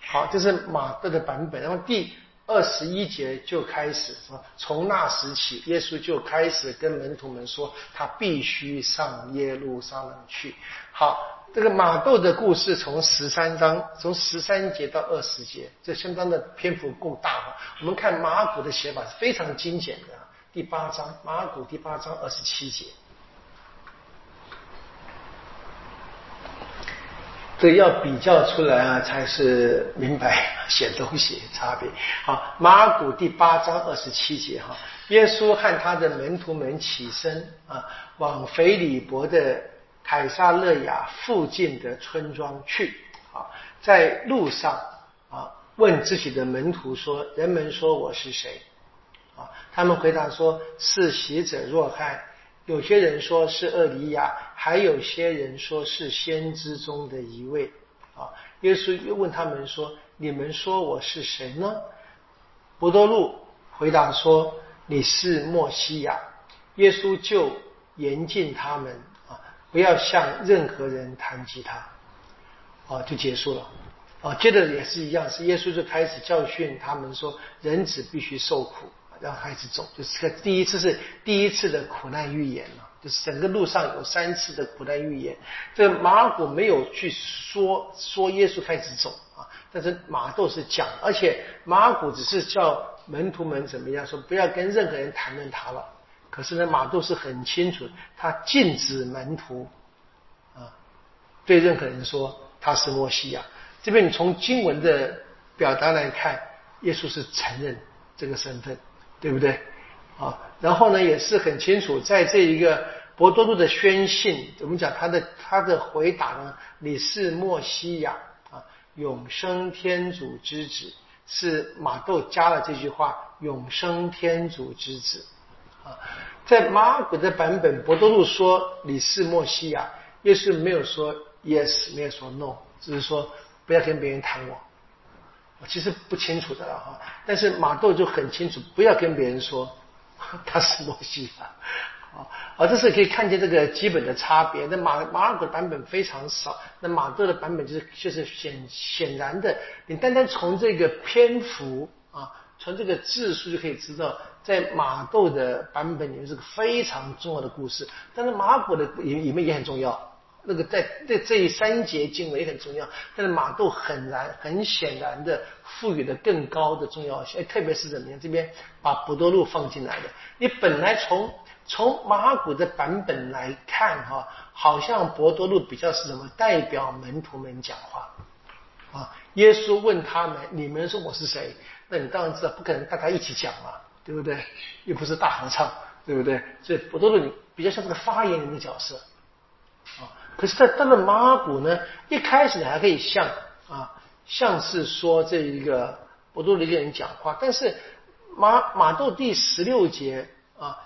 好，这是马窦的版本。然后第二十一节就开始说，从那时起，耶稣就开始跟门徒们说，他必须上耶路撒冷去。好，这个马窦的故事从十三章，从十三节到二十节，这相当的篇幅够大哈。我们看马古的写法是非常精简的。第八章，马古第八章二十七节，这要比较出来啊，才是明白写东西差别。好，马古第八章二十七节哈，耶稣和他的门徒们起身啊，往腓里伯的凯撒勒雅附近的村庄去啊，在路上啊，问自己的门徒说：“人们说我是谁？”啊他们回答说：“是喜者若翰。”有些人说是厄里亚，还有些人说是先知中的一位。啊，耶稣又问他们说：“你们说我是谁呢？”伯多禄回答说：“你是莫西亚。”耶稣就严禁他们，不要向任何人谈及他。啊，就结束了。啊，接着也是一样，是耶稣就开始教训他们说：“人子必须受苦。”让孩子走，就是第一次是第一次的苦难预言嘛，就是整个路上有三次的苦难预言。这马古没有去说说耶稣开始走啊，但是马窦是讲，而且马古只是叫门徒们怎么样说，不要跟任何人谈论他了。可是呢，马窦是很清楚，他禁止门徒啊对任何人说他是摩西亚。这边你从经文的表达来看，耶稣是承认这个身份。对不对？啊，然后呢，也是很清楚，在这一个博多禄的宣信，我们讲他的他的回答呢，你是莫西亚啊，永生天主之子，是马窦加了这句话，永生天主之子啊，在马尔古的版本，博多禄说你是莫西亚，耶稣没有说 yes，没有说 no，只是说不要跟别人谈我。我其实不清楚的了哈，但是马窦就很清楚，不要跟别人说 他是摩西啊。啊，这是可以看见这个基本的差别。那马马尔谷版本非常少，那马窦的版本就是就是显显然的，你单单从这个篇幅啊，从这个字数就可以知道，在马窦的版本里面是个非常重要的故事。但是马古的里里面也很重要，那个在在这三节经文也很重要。但是马窦很然很显然的赋予了更高的重要性，特别是怎么样？这边把博多禄放进来的，你本来从。从马古的版本来看，哈，好像博多禄比较是什么代表门徒们讲话啊？耶稣问他们：“你们说我是谁？”那你当然知道，不可能大家一起讲嘛，对不对？又不是大合唱，对不对？所以博多禄比较像这个发言人的角色啊。可是，在到了马古呢，一开始还可以像啊，像是说这一个波多禄一个人讲话，但是马马窦第十六节啊。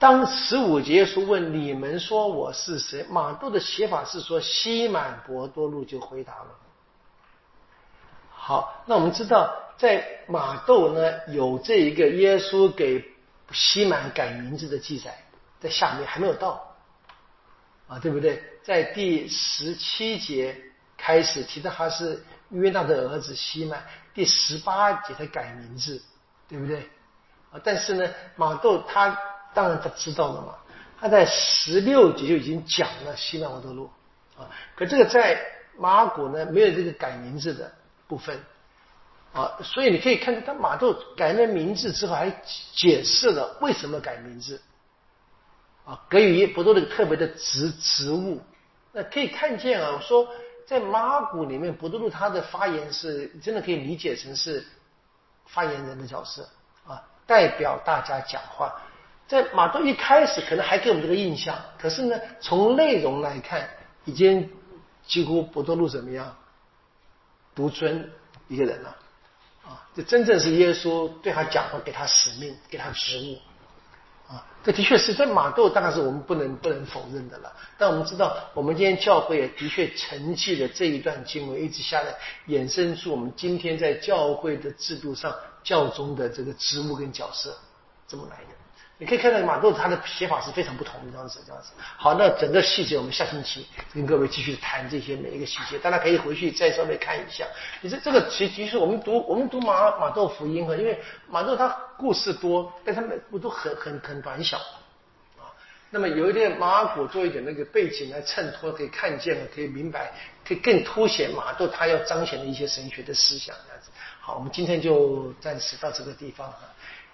当十五节说问你们说我是谁？马窦的写法是说西满博多禄就回答了。好，那我们知道在马窦呢有这一个耶稣给西满改名字的记载，在下面还没有到啊，对不对？在第十七节开始提到他是约纳的儿子西满，第十八节才改名字，对不对？啊，但是呢，马窦他。当然他知道了嘛，他在十六节就已经讲了西南摩多路啊，可这个在马古呢没有这个改名字的部分。啊，所以你可以看到他马窦改了名字之后还解释了为什么改名字。啊，给予博多的特别的职职务，那可以看见啊，我说在马古里面博多路他的发言是真的可以理解成是发言人的角色。啊，代表大家讲话。在马窦一开始可能还给我们这个印象，可是呢，从内容来看，已经几乎不多路怎么样，独尊一个人了啊！这真正是耶稣对他讲话，给他使命，给他职务啊！这的确是在马窦，当然是我们不能不能否认的了。但我们知道，我们今天教会也的确承继了这一段经文，一直下来衍生出我们今天在教会的制度上教宗的这个职务跟角色这么来的。你可以看到马窦他的写法是非常不同的这样子，这样子。好，那整个细节我们下星期跟各位继续谈这些每一个细节，大家可以回去再稍微看一下。你这这个其其实我们读我们读马马豆福音啊，因为马豆他故事多，但他们不都很很很短小啊。那么有一点马古做一点那个背景来衬托，可以看见了，可以明白，可以更凸显马豆他要彰显的一些神学的思想这样子。好，我们今天就暂时到这个地方啊。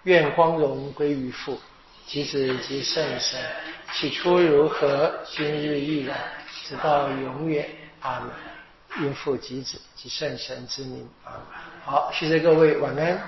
愿光荣归于父。及子及圣神，起初如何，今日亦然，直到永远。阿门。应父及子及圣神之名。啊，好，谢谢各位，晚安。